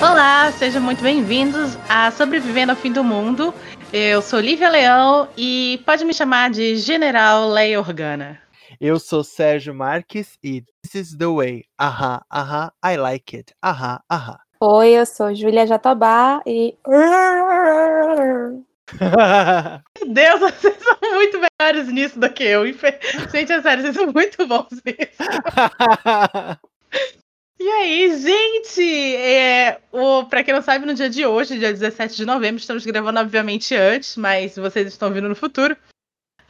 Olá, sejam muito bem-vindos a Sobrevivendo ao Fim do Mundo. Eu sou Lívia Leão e pode me chamar de General Leia Organa. Eu sou Sérgio Marques e This is the way. Ahá, ahá, I like it. Ahá, ahá. Oi, eu sou Júlia Jatobá e. Meu Deus, vocês são muito melhores nisso do que eu. Gente, é sério, vocês são muito bons nisso. E aí, gente, é, o, pra quem não sabe, no dia de hoje, dia 17 de novembro, estamos gravando, obviamente, antes, mas vocês estão vindo no futuro.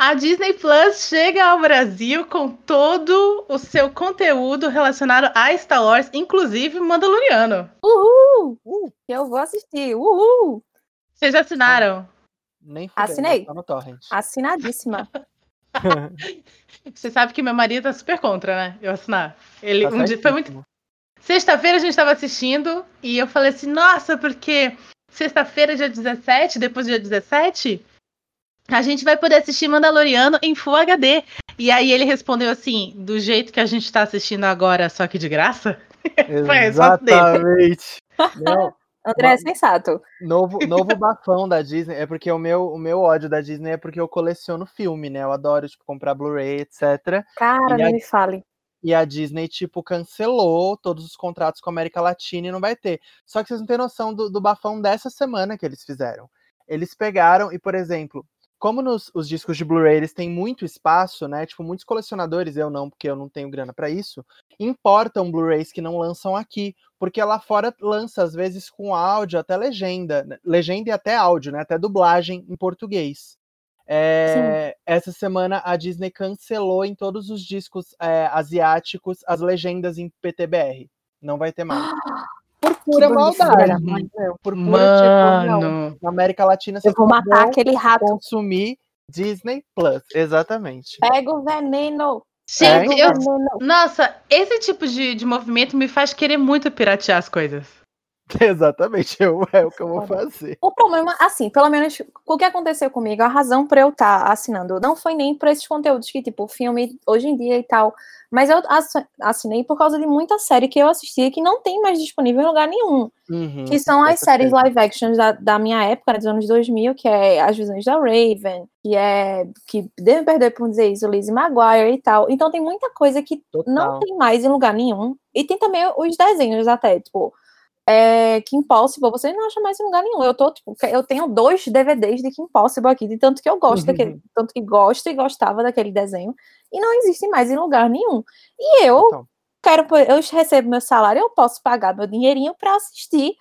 A Disney Plus chega ao Brasil com todo o seu conteúdo relacionado a Star Wars, inclusive Mandaloriano. Uhul! Uh, eu vou assistir. Uhul! Vocês já assinaram? Nem fudeu, Assinei. Tá no torrent. Assinadíssima. Você sabe que meu marido tá super contra, né? Eu assinar. Ele Tá um dia foi muito. Sexta-feira a gente estava assistindo e eu falei assim, nossa, porque sexta-feira, dia 17, depois do dia 17, a gente vai poder assistir Mandaloriano em Full HD. E aí ele respondeu assim, do jeito que a gente tá assistindo agora, só que de graça? Exatamente. Não, André é sensato. novo, novo bafão da Disney é porque o meu, o meu ódio da Disney é porque eu coleciono filme, né? Eu adoro, tipo, comprar Blu-ray, etc. Cara, E não a- me fale. E a Disney, tipo, cancelou todos os contratos com a América Latina e não vai ter. Só que vocês não têm noção do, do bafão dessa semana que eles fizeram. Eles pegaram e, por exemplo, como nos os discos de Blu-ray eles têm muito espaço, né? Tipo, muitos colecionadores, eu não, porque eu não tenho grana pra isso, importam Blu-rays que não lançam aqui. Porque lá fora lança, às vezes, com áudio, até legenda. né, Legenda e até áudio, né? Até dublagem em português. É, essa semana a Disney cancelou em todos os discos é, asiáticos as legendas em PTBR. Não vai ter mais. Por pura bando de filha maldade. Por pura, tipo, não, Mano, na América Latina Eu vocês vou matar aquele rato. consumir Disney Plus. Exatamente. Pega o veneno. gente, Pega eu, nossa, esse tipo de, de movimento me faz querer muito piratear as coisas. Exatamente. Eu, é o que eu vou fazer. O problema, assim, pelo menos o que aconteceu comigo, a razão pra eu estar assinando não foi nem por esses conteúdos que, tipo, filme hoje em dia e tal, mas eu ass- assinei por causa de muita série que eu assistia que não tem mais disponível em lugar nenhum. Uhum, Que são as séries certeza. live actions da, da minha época, dos anos 2000, que é As Visões da Raven, que é. que Deus me perdoe por dizer isso, Lizzie Maguire e tal. Então tem muita coisa que não Total. tem mais em lugar nenhum. E tem também os desenhos até, tipo. É, Kim Possible, você não acha mais em lugar nenhum. Eu tô, tipo, eu tenho dois DVDs de Kim Possible aqui, de tanto que eu gosto daquele, tanto que gosto e gostava daquele desenho, e não existe mais em lugar nenhum. E eu Total. quero, eu recebo meu salário, eu posso pagar meu dinheirinho pra assistir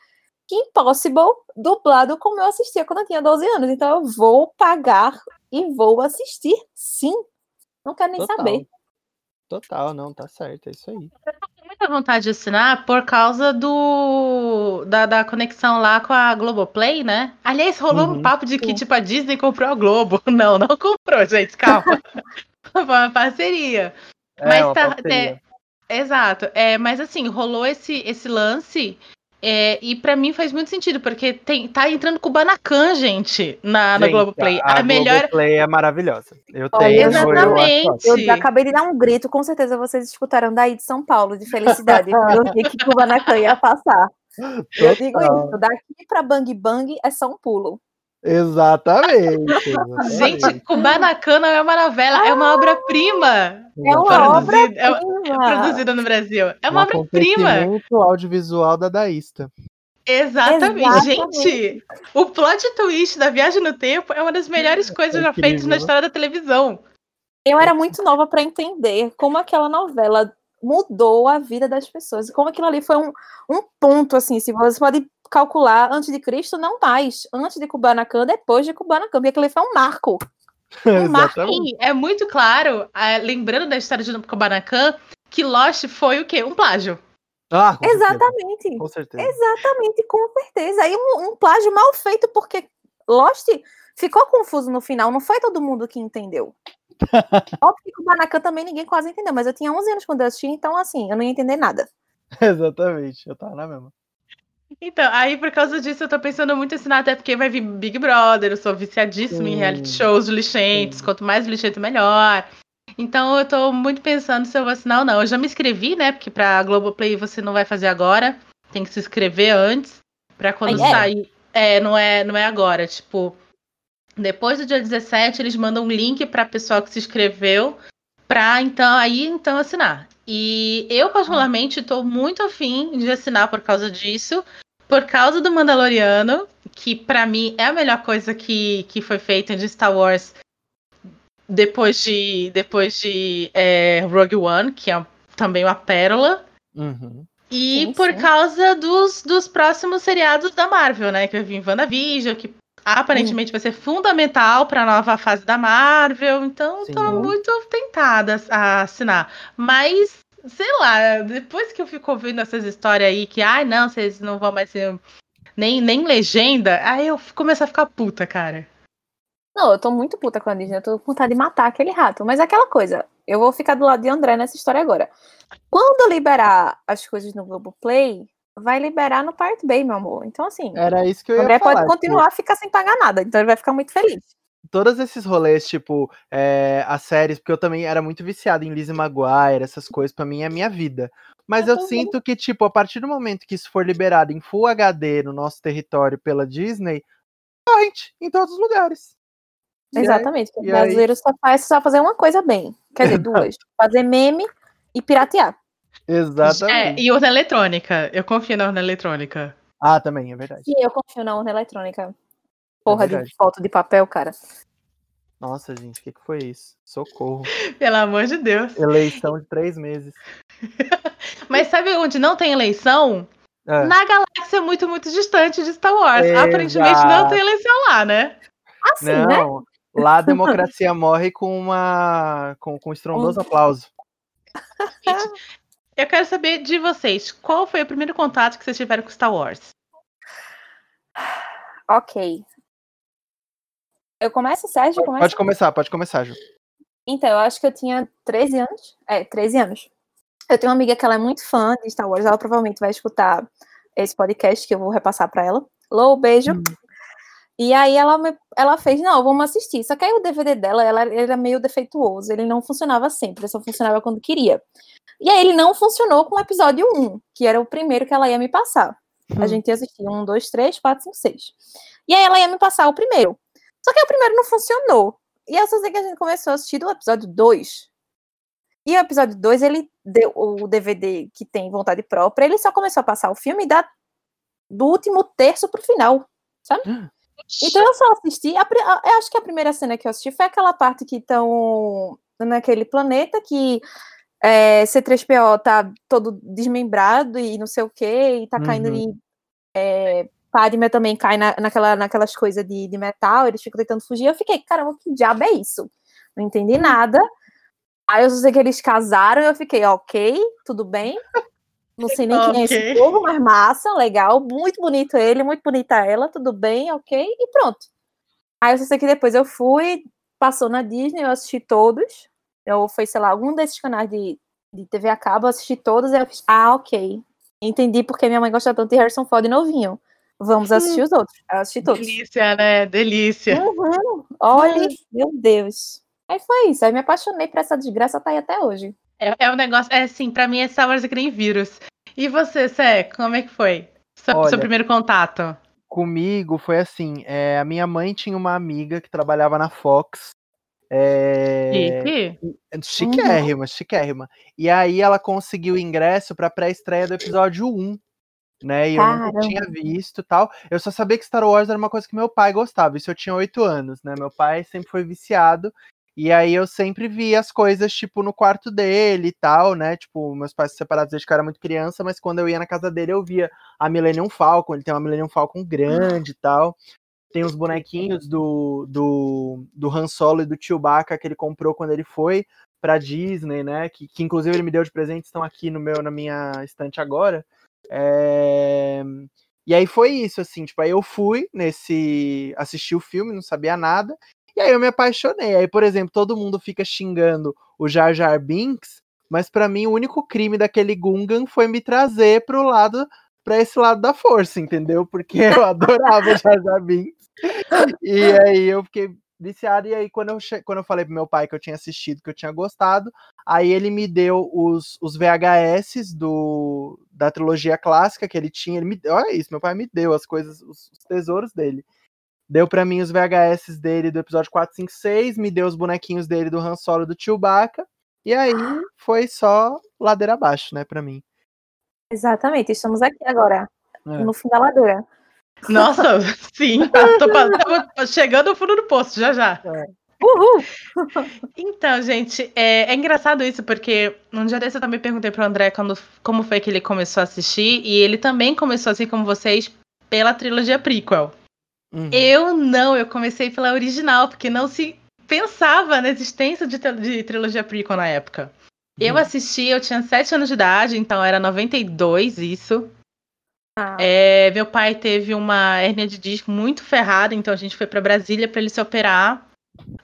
Kim Possible dublado como eu assistia quando eu tinha 12 anos. Então eu vou pagar e vou assistir, sim. Não quero nem Total. saber. Total, não, tá certo, é isso aí. Muita vontade de assinar por causa do da, da conexão lá com a Globoplay, né? Aliás, rolou um Uhum. papo de que, tipo, a Disney comprou a Globo. Não, não comprou, gente, calma. Foi uma parceria. É, Mas uma tá- parceria. Exato. É, mas assim, rolou esse, esse lance. É, e pra mim faz muito sentido, porque tem, tá entrando Kubanacan, gente, na, na Gente, Globoplay. A, A, melhor. Globoplay é maravilhosa. Eu Olha, tenho, eu Exatamente. Eu já acabei de dar um grito, com certeza vocês escutaram daí de São Paulo, de felicidade. eu vi que Kubanacan ia passar. Eu digo isso, daqui pra Bang Bang é só um pulo. Exatamente. Gente, exatamente. Kubanacan não é uma novela, é uma obra-prima. É uma Produzida- é- obra-prima. Produzida no Brasil. É Um uma obra-prima. acontecimento audiovisual dadaísta. Exatamente. Exatamente. Gente, o plot twist da Viagem no Tempo é uma das melhores coisas É já feitas na história da televisão. Eu era muito nova para entender como aquela novela mudou a vida das pessoas. Como aquilo ali foi um, um ponto, assim, se você pode calcular antes de Cristo, não mais. Antes de Kubanacan, depois de Kubanacan, porque aquilo ali foi um marco. Um marco. É muito claro, ah, lembrando da história de Kubanacan, que Lost foi o quê? Um plágio. Ah, com certeza, Exatamente. Com certeza. Exatamente, com certeza. Aí um, um plágio mal feito, porque Lost ficou confuso no final, não foi todo mundo que entendeu. Óbvio que Kubanacan também ninguém quase entendeu, mas eu tinha 11 anos quando eu assisti, então assim, eu não ia entender nada. Exatamente. Eu tava na mesma. Então, aí por causa disso eu tô pensando muito em assinar, até porque vai vir Big Brother, eu sou viciadíssima em reality shows lixentes, Sim. quanto mais lixento melhor. Então eu tô muito pensando se eu vou assinar ou não. Eu já me inscrevi, né? Porque pra Globoplay você não vai fazer agora, tem que se inscrever antes, pra quando Ai, sair. É. é, não é, não é agora, tipo, depois do dia 17 eles mandam um link pra pessoa que se inscreveu pra então aí então assinar. E eu, particularmente, estou muito afim de assinar por causa disso. Por causa do Mandaloriano, que para mim é a melhor coisa que, que foi feita de Star Wars depois de, depois de é, Rogue One, que é também uma pérola. Uhum. E sim, por sim. causa dos, dos próximos seriados da Marvel, né? Que vai vir WandaVision, que aparentemente uhum. vai ser fundamental para a nova fase da Marvel. Então, tô muito tentada a assinar. Mas sei lá, depois que eu fico ouvindo essas histórias aí que, ai, não, vocês não vão mais ser nem, nem legenda, aí eu começo a ficar puta, cara. Não, eu tô muito puta com a Disney, eu tô com vontade de matar aquele rato. Mas é aquela coisa, eu vou ficar do lado de André nessa história agora. Quando liberar as coisas no Globoplay, vai liberar no Part B, meu amor. Então, assim. Era isso que eu ia André falar, pode continuar a ficar sem pagar nada, então ele vai ficar muito feliz todos esses rolês, tipo, é, as séries, porque eu também era muito viciado em Lizzie Maguire, essas coisas, para mim é minha vida. Mas eu, eu sinto que, tipo, a partir do momento que isso for liberado em Full HD no nosso território pela Disney, torrent em todos os lugares. Exatamente. o brasileiro aí... só faz só fazer uma coisa bem. Quer dizer, duas. fazer meme e piratear. Exatamente. É, e urna eletrônica. Eu confio na urna eletrônica. Ah, também, é verdade. Sim, eu confio na urna eletrônica. Porra é de foto de papel, cara. Nossa, gente, o que, que foi isso? Socorro. Pelo amor de Deus. Eleição de três meses. Mas sabe onde não tem eleição? É. Na galáxia muito, muito distante de Star Wars. Exato. Aparentemente não tem eleição lá, né? Assim, não, né? Lá a democracia morre com uma. com, com um estrondoso um... aplauso. Eu quero saber de vocês, qual foi o primeiro contato que vocês tiveram com Star Wars? Ok. Eu começo, Sérgio? Começa? Pode começar, pode começar, Ju. Então, eu acho que eu tinha 13 anos. É, 13 anos. Eu tenho uma amiga que ela é muito fã de Star Wars. Ela provavelmente vai escutar esse podcast que eu vou repassar para ela. Lou, beijo. Hum. E aí ela, me, ela fez, não, vamos assistir. Só que aí o DVD dela, ela era meio defeituoso. Ele não funcionava sempre, só funcionava quando queria. E aí ele não funcionou com o episódio 1, que era o primeiro que ela ia me passar. Hum. A gente ia assistir 1, 2, 3, 4, 5, 6. E aí ela ia me passar o primeiro. Só que o primeiro não funcionou. E eu só sei que a gente começou a assistir do episódio 2. E o episódio 2, ele deu o DVD que tem vontade própria, ele só começou a passar o filme da, do último terço pro final, sabe? Então eu só assisti. A, a, eu acho que a primeira cena que eu assisti foi aquela parte que estão naquele planeta que é, C3PO tá todo desmembrado e não sei o que, e tá caindo uhum. em é, Padme também cai na, naquela, naquelas coisas de, de metal, eles ficam tentando fugir. Eu fiquei, caramba, que diabo é isso? Não entendi nada. Aí eu só sei que eles casaram eu fiquei, ok, tudo bem. Não sei nem okay. quem é esse povo, mas massa, legal, muito bonito ele, muito bonita ela, tudo bem, ok, e pronto. Aí eu só sei que depois eu fui, passou na Disney, eu assisti todos. Eu fui, sei lá, algum desses canais de, de TV a cabo, assisti todos e eu fiz, ah, ok. Entendi porque minha mãe gosta tanto de Harrison Ford novinho. Vamos assistir os outros. Eu assisti todos. Delícia, né? Delícia. Uhum. Olha, meu Deus. Aí foi isso. Aí me apaixonei por essa desgraça, tá aí até hoje. É, é um negócio, é assim, pra mim é Star Wars é que nem vírus. E você, Sé, como é que foi? Seu, Olha, seu primeiro contato? Comigo foi assim, é, a minha mãe tinha uma amiga que trabalhava na Fox. É... Chique. Chiquérrima, uhum. chiquérrima. E aí ela conseguiu ingresso pra pré-estreia do episódio 1 né? E eu nunca tinha visto tal. Eu só sabia que Star Wars era uma coisa que meu pai gostava. Isso eu tinha oito anos, né? Meu pai sempre foi viciado. E aí eu sempre via as coisas, tipo, no quarto dele e tal, né? Tipo, meus pais separados desde que eu era muito criança, mas quando eu ia na casa dele, eu via a Millennium Falcon. Ele tem uma Millennium Falcon grande e tal. Tem os bonequinhos do, do, do Han Solo e do Chewbacca que ele comprou quando ele foi pra Disney, né? Que, que inclusive ele me deu de presente, estão aqui no meu, na minha estante agora. É... E aí foi isso, assim, tipo, aí eu fui nesse. assisti o filme, não sabia nada, e aí eu me apaixonei. Aí, por exemplo, todo mundo fica xingando o Jar Jar Binks, mas para mim o único crime daquele Gungan foi me trazer pro lado pra esse lado da força, entendeu? Porque eu adorava Jar Jar Binks. E aí eu fiquei viciado. E aí, quando eu, quando eu falei pro meu pai que eu tinha assistido, que eu tinha gostado, aí ele me deu os, os VHS do, da trilogia clássica que ele tinha. Ele me, olha isso, meu pai me deu as coisas, os, os tesouros dele. Deu para mim os VHS dele do episódio 4, 5, 6, me deu os bonequinhos dele do Han Solo do Chewbacca. E aí foi só ladeira abaixo, né, para mim. Exatamente, estamos aqui agora, é. no fim da ladeira. Nossa, sim, tô, tô, chegando ao fundo do poço, já já. É. Uhul! Então, gente, é, é, engraçado isso, porque um dia desse eu também perguntei pro André quando, como foi que ele começou a assistir, e ele também começou, assim como vocês, pela trilogia prequel. Uhum. Eu não, eu comecei pela original, porque não se pensava na existência de, de trilogia prequel na época. Uhum. Eu assisti, eu tinha 7 anos de idade, então era 92 isso. Ah. É, meu pai teve uma hernia de disco muito ferrada, então a gente foi para Brasília para ele se operar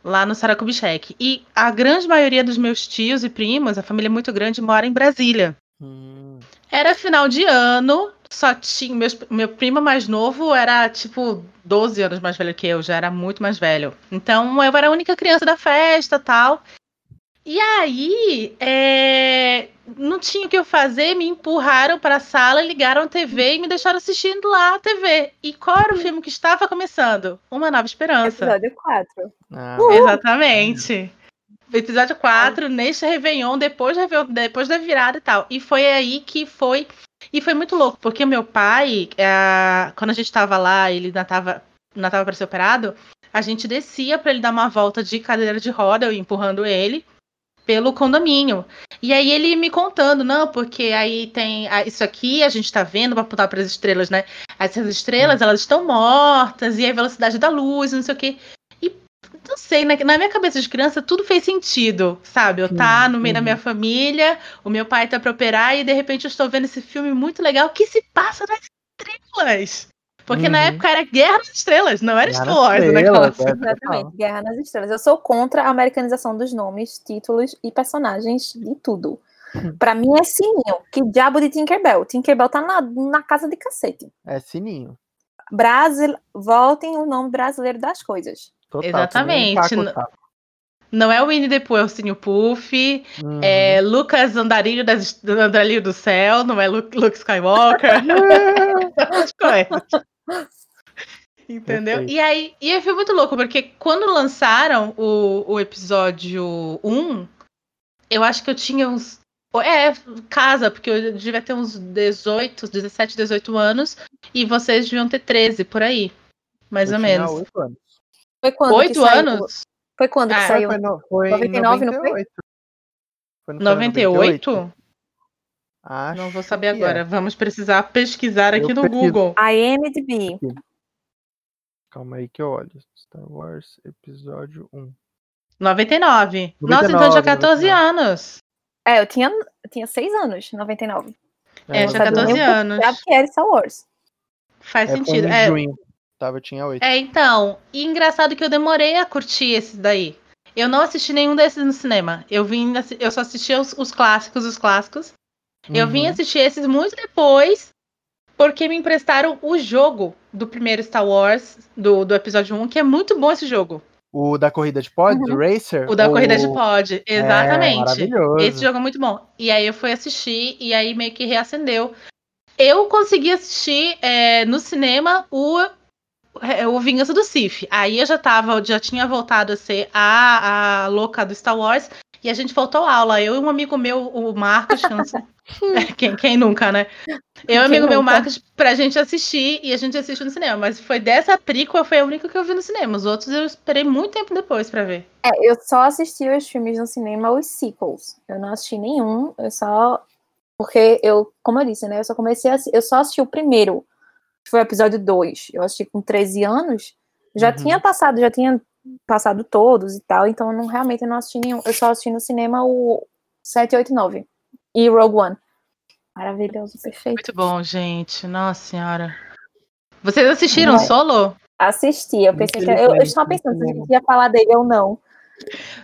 lá no Saracubixec. E a grande maioria dos meus tios e primos, a família é muito grande, mora em Brasília. Hum. Era final de ano, só tinha. Meus, meu primo mais novo era tipo 12 anos mais velho que eu, já era muito mais velho. Então eu era a única criança da festa tal. E aí, é... não tinha o que eu fazer, me empurraram para a sala, ligaram a TV e me deixaram assistindo lá a TV. E qual era o filme que estava começando? Uma Nova Esperança. Episódio 4. Ah. Exatamente. Episódio 4, neste Réveillon, depois, depois da virada e tal. E foi aí que foi. E foi muito louco, porque o meu pai, é... quando a gente estava lá, ele ainda estava para ser operado, a gente descia para ele dar uma volta de cadeira de roda, eu empurrando ele pelo condomínio. E aí ele me contando, não, porque aí tem isso aqui, a gente tá vendo para apontar para as estrelas, né? Essas estrelas, hum. elas estão mortas, e a velocidade da luz, não sei o quê. E não sei, na, na minha cabeça de criança, tudo fez sentido, sabe? Eu tá uhum. no meio da minha família, o meu pai tá pra operar, e de repente eu estou vendo esse filme muito legal que se passa nas estrelas. Porque uhum. na época era Guerra nas Estrelas, não era Star Wars o negócio. É, Exatamente, Guerra nas Estrelas. Eu sou contra a americanização dos nomes, títulos e personagens de tudo. Pra mim é sininho. Que diabo de Tinkerbell? Tinkerbell tá na, na casa de cacete. É sininho. Brasil, voltem o nome brasileiro das coisas. Total, Exatamente. Não é o Winnie the Pooh, é o Sininho Puff. Uhum. É Lucas Andarilho, das, Andarilho do Céu, não é Luke, Luke Skywalker. Coisas. Entendeu? E aí, e aí foi muito louco, porque quando lançaram o, o episódio 1, eu acho que eu tinha uns. É, casa, porque eu devia ter uns 18, 17, 18 anos, e vocês deviam ter 13 por aí. Mais eu ou menos. 8 anos. Foi quando? 8 anos? Foi quando que ah, saiu? Foi, no, foi 99, 98. não foi? foi 98? 98? Acho não vou saber agora. É. Vamos precisar pesquisar aqui eu no pesquiso. Google. IMDb. Calma aí que eu olho. Star Wars Episódio 1. 99. 99 Nossa, então tinha 14 99. anos. É, eu tinha, eu tinha 6 anos, 99. É, eu tinha 14 anos. Já que era Star Wars. Faz é, sentido. É, junho. Tava, eu tinha 8. É, então. E engraçado que eu demorei a curtir esse daí. Eu não assisti nenhum desses no cinema. Eu vim, eu só assisti os, os clássicos, os clássicos. Eu uhum. vim assistir esses muito depois, porque me emprestaram o jogo do primeiro Star Wars, do, do episódio 1, que é muito bom esse jogo. O da corrida de pod, uhum. Racer? O da corrida de pod, exatamente. É, esse jogo é muito bom. E aí eu fui assistir e aí meio que reacendeu. Eu consegui assistir é, no cinema o, é, o Vingança do Sif. Aí eu já tava, já tinha voltado a ser a, a louca do Star Wars. E a gente faltou aula. Eu e um amigo meu, o Marcos, sei, quem, quem nunca, né? Eu e um amigo nunca? meu, Marcos, pra gente assistir, e a gente assistiu no cinema. Mas foi dessa prequel, foi a única que eu vi no cinema. Os outros eu esperei muito tempo depois pra ver. É, eu só assisti os filmes no cinema, os sequels. Eu não assisti nenhum, eu só... Porque eu, como eu disse, né? Eu só comecei a... Eu só assisti o primeiro, que foi o episódio 2. Eu assisti com 13 anos. Já uhum. tinha passado, já tinha passado todos e tal, então eu não, realmente eu não assisti nenhum. Eu só assisti no cinema o 789 e Rogue One. Maravilhoso, perfeito. Muito bom, gente. Nossa senhora. Vocês assistiram não. solo? Assisti, eu pensei que. Eu, eu estava pensando se a gente ia falar dele ou não.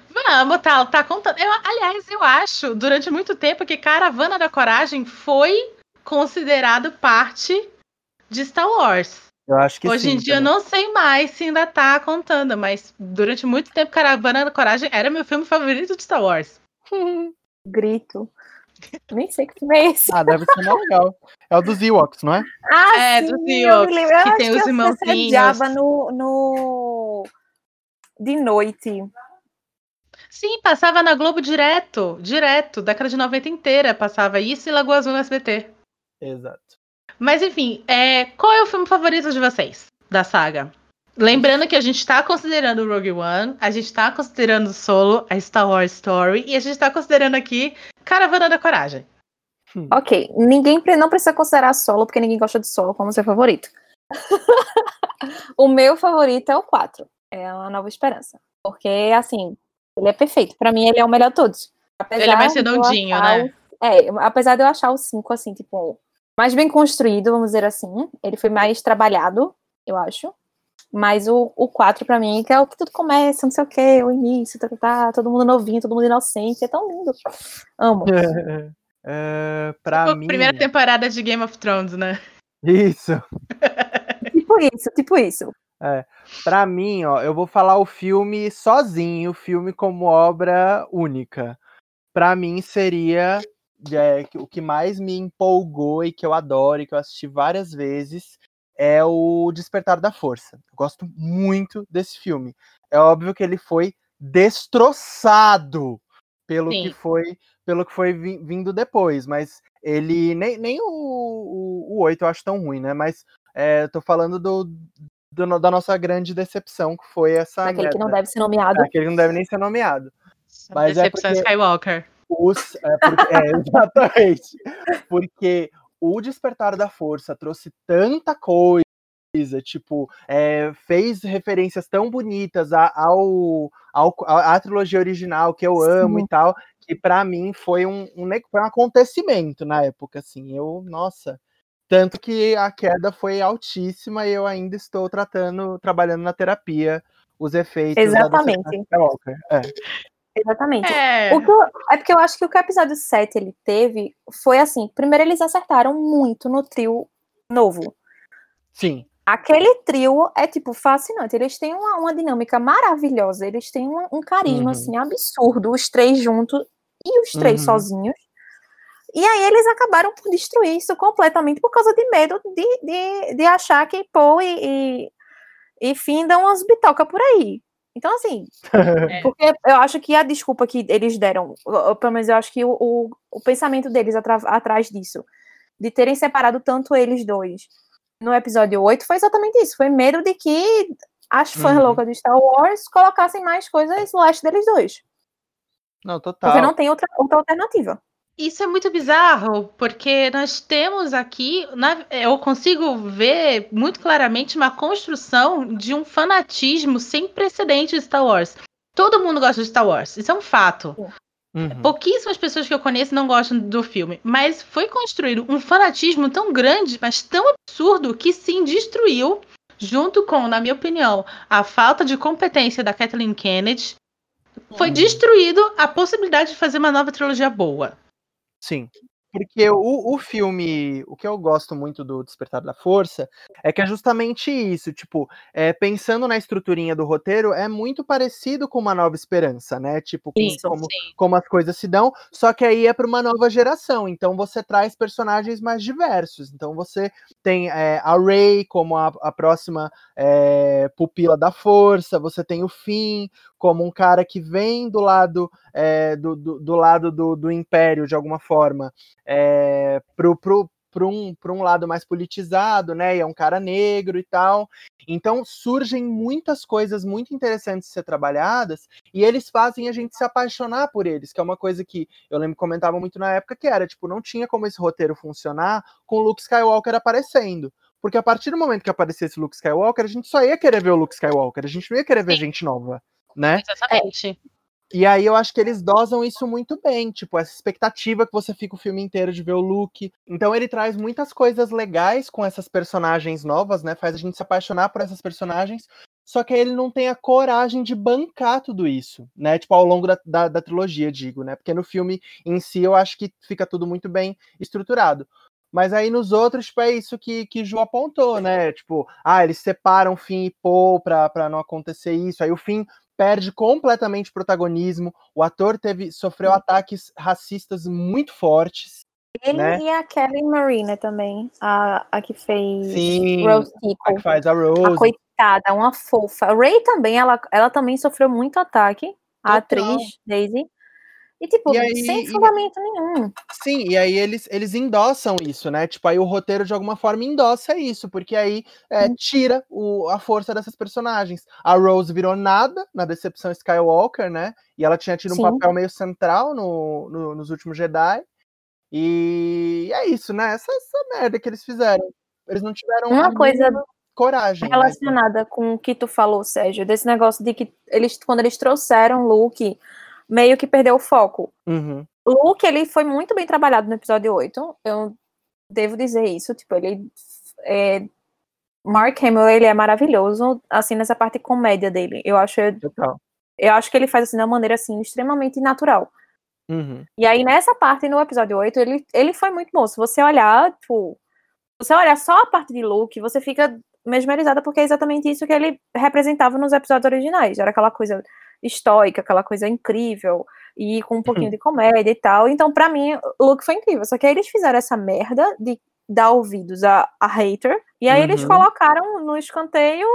Vamos, tá, tá contando. Eu, aliás, eu acho, durante muito tempo, que Caravana da Coragem foi considerado parte de Star Wars. Eu acho que Hoje sim, em dia eu também. não sei mais se ainda tá contando, mas durante muito tempo Caravana da Coragem era meu filme favorito de Star Wars. Grito. Nem sei que filme é esse. Ah, deve ser mais legal. É o dos Ewoks, não é? Ah, É, sim, dos eu Ewoks. Eu que acho tem que os eu irmãozinhos. no, no... De noite. Sim, passava na Globo direto, direto, década de 90 inteira passava isso e Lagoa Azul no SBT. Exato. Mas enfim, é, qual é o filme favorito de vocês da saga? Lembrando que a gente está considerando o Rogue One, a gente está considerando o Solo, a Star Wars Story, e a gente está considerando aqui Caravana da Coragem. Ok, ninguém pre- não precisa considerar solo, porque ninguém gosta de solo como seu favorito. o meu favorito é o 4. É a Nova Esperança. Porque, assim, ele é perfeito. Pra mim, ele é o melhor de todos. Apesar Ele é mais redondinho, né? o- É, apesar de eu achar o 5, assim, tipo, mais bem construído, vamos dizer assim. Ele foi mais trabalhado, eu acho. Mas o, o 4, pra mim, que é o que tudo começa, não sei o quê, o início, tá, tá, tá, todo mundo novinho, todo mundo inocente. É tão lindo. Amo. É, pra Tipo, mim. Primeira temporada de Game of Thrones, né? Isso. Tipo isso, tipo isso. Pra mim, ó, eu vou falar o filme sozinho, o filme como obra única. Pra mim seria é, o que mais me empolgou e que eu adoro e que eu assisti várias vezes é o Despertar da Força. Eu gosto muito desse filme. É óbvio que ele foi destroçado pelo Sim. que foi pelo que foi vi- vindo depois, mas ele nem, nem o, o, o 8 eu acho tão ruim, né? Mas é, eu tô falando do, do da nossa grande decepção, que foi essa Aquele que não deve ser nomeado. Aquele que não deve nem ser nomeado. Mas é Decepção porque- Skywalker. Os, é, porque- é, exatamente. Porque o Despertar da Força trouxe tanta coisa, tipo, é, fez referências tão bonitas a- ao, ao, à trilogia original que eu amo Sim. e tal, que pra mim foi um, um, foi um acontecimento na época, assim. Eu, nossa. Tanto que a queda foi altíssima e eu ainda estou tratando, trabalhando na terapia, os efeitos da Exatamente. Skywalker. É. Exatamente. É, O que eu- é porque eu acho que o que o episódio 7 ele teve foi assim: primeiro, eles acertaram muito no trio novo. Sim. Aquele trio é, tipo, fascinante. Eles têm uma, uma dinâmica maravilhosa. Eles têm uma- um carisma, Uhum. assim, absurdo. Os três juntos e os três Uhum. sozinhos. E aí eles acabaram por destruir isso completamente por causa de medo de, de, de achar que Paul e, e, e Finn dão umas bitocas por aí. Então, assim, É. porque eu acho que a desculpa que eles deram, pelo menos eu acho que o, o, o pensamento deles atra- atrás disso, de terem separado tanto eles dois no episódio 8, foi exatamente isso. Foi medo de que as fãs Uhum. loucas de Star Wars colocassem mais coisas no leste deles dois. Não, total. Porque não tem outra, outra alternativa. Isso é muito bizarro, porque nós temos aqui, na- eu consigo ver muito claramente uma construção de um fanatismo sem precedente de Star Wars. Todo mundo gosta de Star Wars, isso é um fato. Uhum. Pouquíssimas pessoas que eu conheço não gostam do filme, mas foi construído um fanatismo tão grande, mas tão absurdo, que sim destruiu, junto com, na minha opinião, a falta de competência da Kathleen Kennedy, foi Uhum. destruído a possibilidade de fazer uma nova trilogia boa. Sim. Porque o, o filme, o que eu gosto muito do Despertar da Força é que é justamente isso, tipo, é, pensando na estruturinha do roteiro, é muito parecido com Uma Nova Esperança, né? Tipo, Isso, como, como as coisas se dão, só que aí é para uma nova geração, então você traz personagens mais diversos. Então você tem é, a Rey como a, a próxima é, pupila da força, você tem o Finn como um cara que vem do lado é, do, do, do lado do, do império de alguma forma é, pro, pro, para um, pra um lado mais politizado, né? E é um cara negro e tal. Então surgem muitas coisas muito interessantes de ser trabalhadas e eles fazem a gente se apaixonar por eles, que é uma coisa que eu lembro que comentava muito na época que era, tipo, não tinha como esse roteiro funcionar com o Luke Skywalker aparecendo. Porque a partir do momento que aparecesse o Luke Skywalker, a gente só ia querer ver o Luke Skywalker, a gente não ia querer ver Sim. gente nova, né? Exatamente. E aí eu acho que eles dosam isso muito bem, tipo, essa expectativa que você fica o filme inteiro de ver o Luke. Então ele traz muitas coisas legais com essas personagens novas, né? Faz a gente se apaixonar por essas personagens. Só que ele não tem a coragem de bancar tudo isso, né? Tipo, ao longo da, da, da trilogia, digo, né? Porque no filme em si eu acho que fica tudo muito bem estruturado. Mas aí nos outros, tipo, é isso que, que Ju apontou, né? Tipo, ah, eles separam Finn e Poe pra, pra não acontecer isso. Aí o Finn perde completamente o protagonismo. O ator teve sofreu ataques racistas muito fortes. Ele né? e a Kelly Marina também, a, a que fez Sim, Rose a que Tico. faz a A Rose. coitada, uma fofa. A Ray também, ela, ela também sofreu muito ataque, a Total. atriz Daisy. E, tipo, E aí- sem e- fundamento nenhum. Sim, e aí eles, eles endossam isso, né? Tipo, aí o roteiro de alguma forma endossa isso, porque aí é, Sim. tira o, a força dessas personagens. A Rose virou nada na decepção Skywalker, né? E ela tinha tido um Sim. papel meio central no, no- nos últimos Jedi. E é isso, né? Essa, essa merda que eles fizeram. Eles não tiveram Uma coisa coragem. né? relacionada com o que tu falou, Sérgio, desse negócio de que eles, quando eles trouxeram o Luke, meio que perdeu o foco. Uhum, Luke, ele foi muito bem trabalhado no episódio 8, eu devo dizer isso, tipo, ele é, Mark Hamill, ele é maravilhoso, assim, nessa parte comédia dele, eu acho, total. eu acho que ele faz, assim, de uma maneira, assim, extremamente natural. Uhum, E aí, nessa parte, no episódio 8, ele, ele foi muito bom, se você olhar, tipo, você olhar só a parte de Luke, você fica mesmerizada, porque é exatamente isso que ele representava nos episódios originais, era aquela coisa estoica, aquela coisa incrível, e com um pouquinho de comédia e tal. Então, pra mim, o look foi incrível. Só que aí eles fizeram essa merda de dar ouvidos a, a hater, e aí eles Uhum. colocaram no escanteio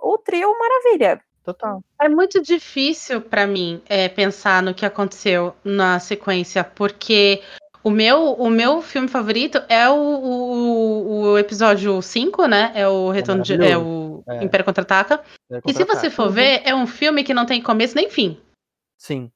o trio Maravilha. total. É muito difícil pra mim é, pensar no que aconteceu na sequência, porque o meu, o meu filme favorito é o, o, o episódio 5, né? É o Retorno de. É o É. Império Contra-Ataca. É E se você for Uhum. ver, é um filme que não tem começo nem fim. Sim.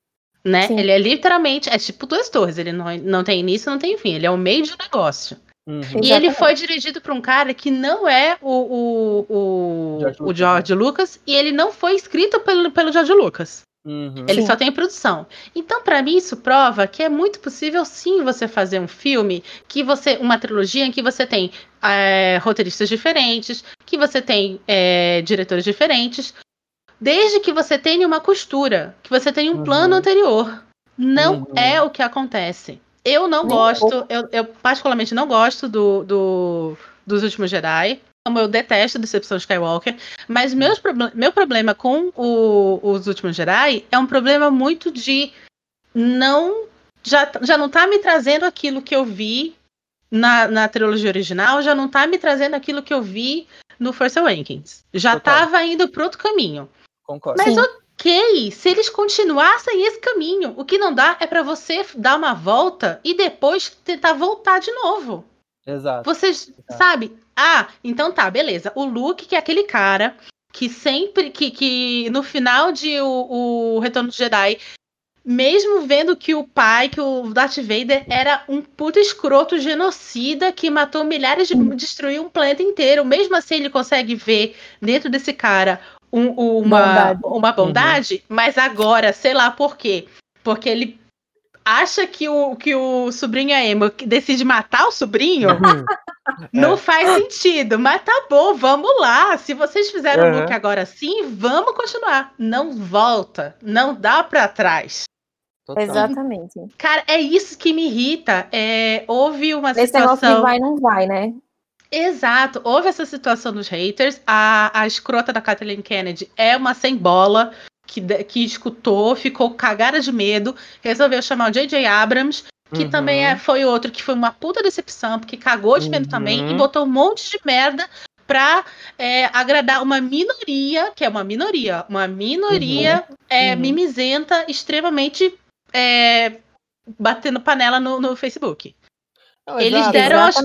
Né? Sim. Ele é literalmente, é tipo duas torres, ele não, não tem início, não tem fim, ele é o meio de um negócio. Uhum. E ele foi dirigido por um cara que não é o, o, o, George o Lucas, George Lucas, e ele não foi escrito pelo, pelo George Lucas. Uhum. Ele Sim. só tem produção. Então, pra mim, isso prova que é muito possível sim você fazer um filme que você. uma trilogia em que você tem é, roteiristas diferentes, que você tem é, diretores diferentes, desde que você tenha uma costura, que você tenha um Uhum. plano anterior. Não Uhum. é o que acontece. Eu não gosto, eu, eu particularmente não gosto do, do- dos últimos Jedi. Como eu detesto a Decepção Skywalker. Mas meus proble- meu problema com o- os últimos Jedi é um problema muito de não. Já, já não tá me trazendo aquilo que eu vi na, na trilogia original, já não tá me trazendo aquilo que eu vi no Force Awakens. Já Total. tava indo pro outro caminho. Concordo. Mas Sim. ok, se eles continuassem esse caminho, o que não dá é pra você dar uma volta e depois tentar voltar de novo. Exato. Vocês, Tá. sabe? Ah, então tá, beleza. O Luke, que é aquele cara que sempre, que, que no final de o, o Retorno do Jedi, mesmo vendo que o pai, que o Darth Vader era um puta escroto genocida que matou milhares de. destruiu um planeta inteiro, mesmo assim ele consegue ver dentro desse cara um- uma Bondade. uma bondade, mas agora, sei lá por quê. Porque ele acha que o, que o sobrinho é emo, que decide matar o sobrinho. Uhum. Não É. faz sentido, mas tá bom, vamos lá. Se vocês fizeram o Aham. look agora sim, vamos continuar. Não volta, não dá pra trás. Total. Exatamente. Cara, é isso que me irrita. É, houve uma Esse negócio de situação. vai não vai, né? Exato, houve essa situação dos haters. A, a escrota da Kathleen Kennedy é uma sem bola que, que escutou, ficou cagada de medo, resolveu chamar o J.J. Abrams, que Uhum. também é, foi outro que foi uma puta decepção, porque cagou de medo Uhum. também e botou um monte de merda pra é, agradar uma minoria, que é uma minoria, uma minoria é, Uhum. mimizenta, extremamente é, batendo panela no, no Facebook. Não, Eles exato. deram, as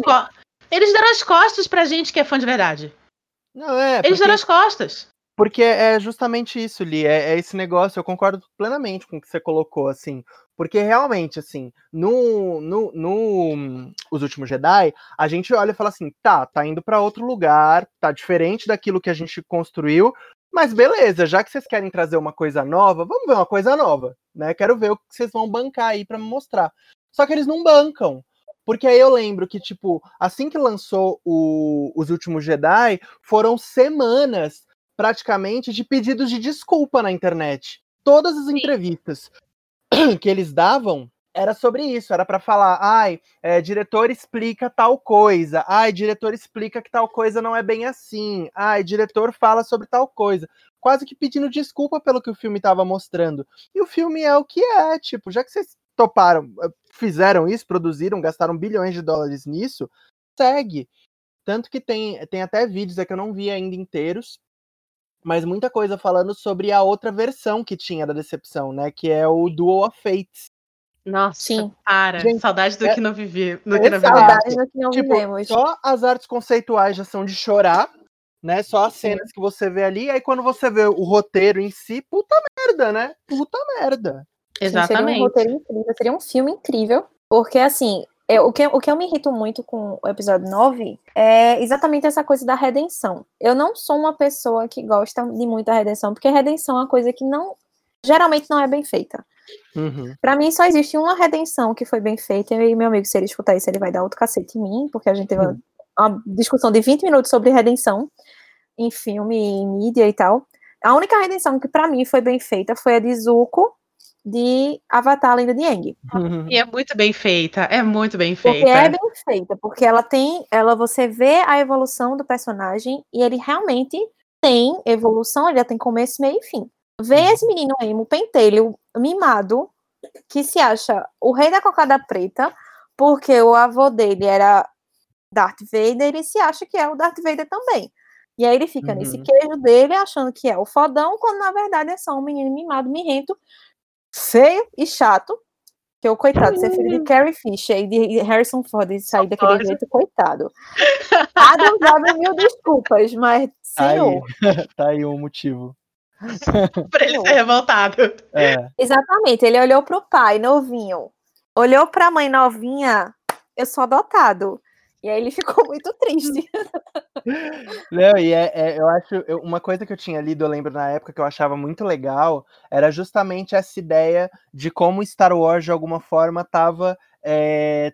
eles deram as costas pra gente que é fã de verdade. Não, é, Eles porque, deram as costas. Porque é justamente isso, Li. É, é esse negócio, eu concordo plenamente com o que você colocou, assim. Porque realmente, assim, no, no, no Os Últimos Jedi, a gente olha e fala assim, tá, tá indo pra outro lugar, tá diferente daquilo que a gente construiu, mas beleza, já que vocês querem trazer uma coisa nova, vamos ver uma coisa nova, né? Quero ver o que vocês vão bancar aí pra me mostrar. Só que eles não bancam. Porque aí eu lembro que, tipo, assim que lançou o- Os Últimos Jedi, foram semanas, praticamente, de pedidos de desculpa na internet. Todas as entrevistas que eles davam era sobre isso, era para falar, ai, é, diretor explica tal coisa, ai, diretor explica que tal coisa não é bem assim, ai, diretor fala sobre tal coisa, quase que pedindo desculpa pelo que o filme estava mostrando. E o filme é o que é, tipo, já que vocês toparam, eh, fizeram isso, produziram, gastaram bilhões de dólares nisso, segue. Tanto que tem, tem até vídeos é que eu não vi ainda inteiros, mas muita coisa falando sobre a outra versão que tinha da decepção, né? Que é o Duel of Fates. Nossa, Sim. para. Gente, Saudade do é- que não vivi. Do que não. Saudades do que não Tipo, vivemos. só as artes conceituais já são de chorar, né? Só as cenas que você vê ali, aí quando você vê o roteiro em si, puta merda, né? Puta merda. Sim, Seria um Exatamente. roteiro incrível, seria um filme incrível. Porque, assim, eu- o, que, o que eu me irrito muito com o episódio 9 é exatamente essa coisa da redenção. Eu não sou uma pessoa que gosta de muita redenção, porque redenção é uma coisa que não. Geralmente não é bem feita. Uhum. Pra mim, só existe uma redenção que foi bem feita, e meu amigo, se ele escutar isso, ele vai dar outro cacete em mim, porque a gente teve uma, uma discussão de 20 minutos sobre redenção em filme, em mídia e tal. A única redenção que pra mim foi bem feita foi a de Zuko de Avatar, a Lenda de Aang. Uhum. E é muito bem feita. É muito bem Porque feita. é bem feita, porque ela tem, ela você vê a evolução do personagem e ele realmente tem evolução, ele já tem começo, meio e fim. Ver esse menino emo, pentelho, mimado, que se acha o rei da cocada preta, porque o avô dele era Darth Vader, ele se acha que é o Darth Vader também. E aí ele fica nesse Uhum. queijo dele, achando que é o fodão, quando na verdade é só um menino mimado, mirrento, feio e chato. Que o coitado, ser filho de Carrie Fisher e de Harrison Ford e sair daquele jeito, coitado. Adam Driver, mil desculpas, mas Tá aí. senhor. tá aí um motivo. Pra ele ser revoltado. É. Exatamente, ele olhou pro pai novinho, olhou pra mãe novinha, eu sou adotado. E aí ele ficou muito triste. Não, e é, é- eu acho, eu- uma coisa que eu tinha lido, eu lembro na época que eu achava muito legal, era justamente essa ideia de como Star Wars, de alguma forma, estava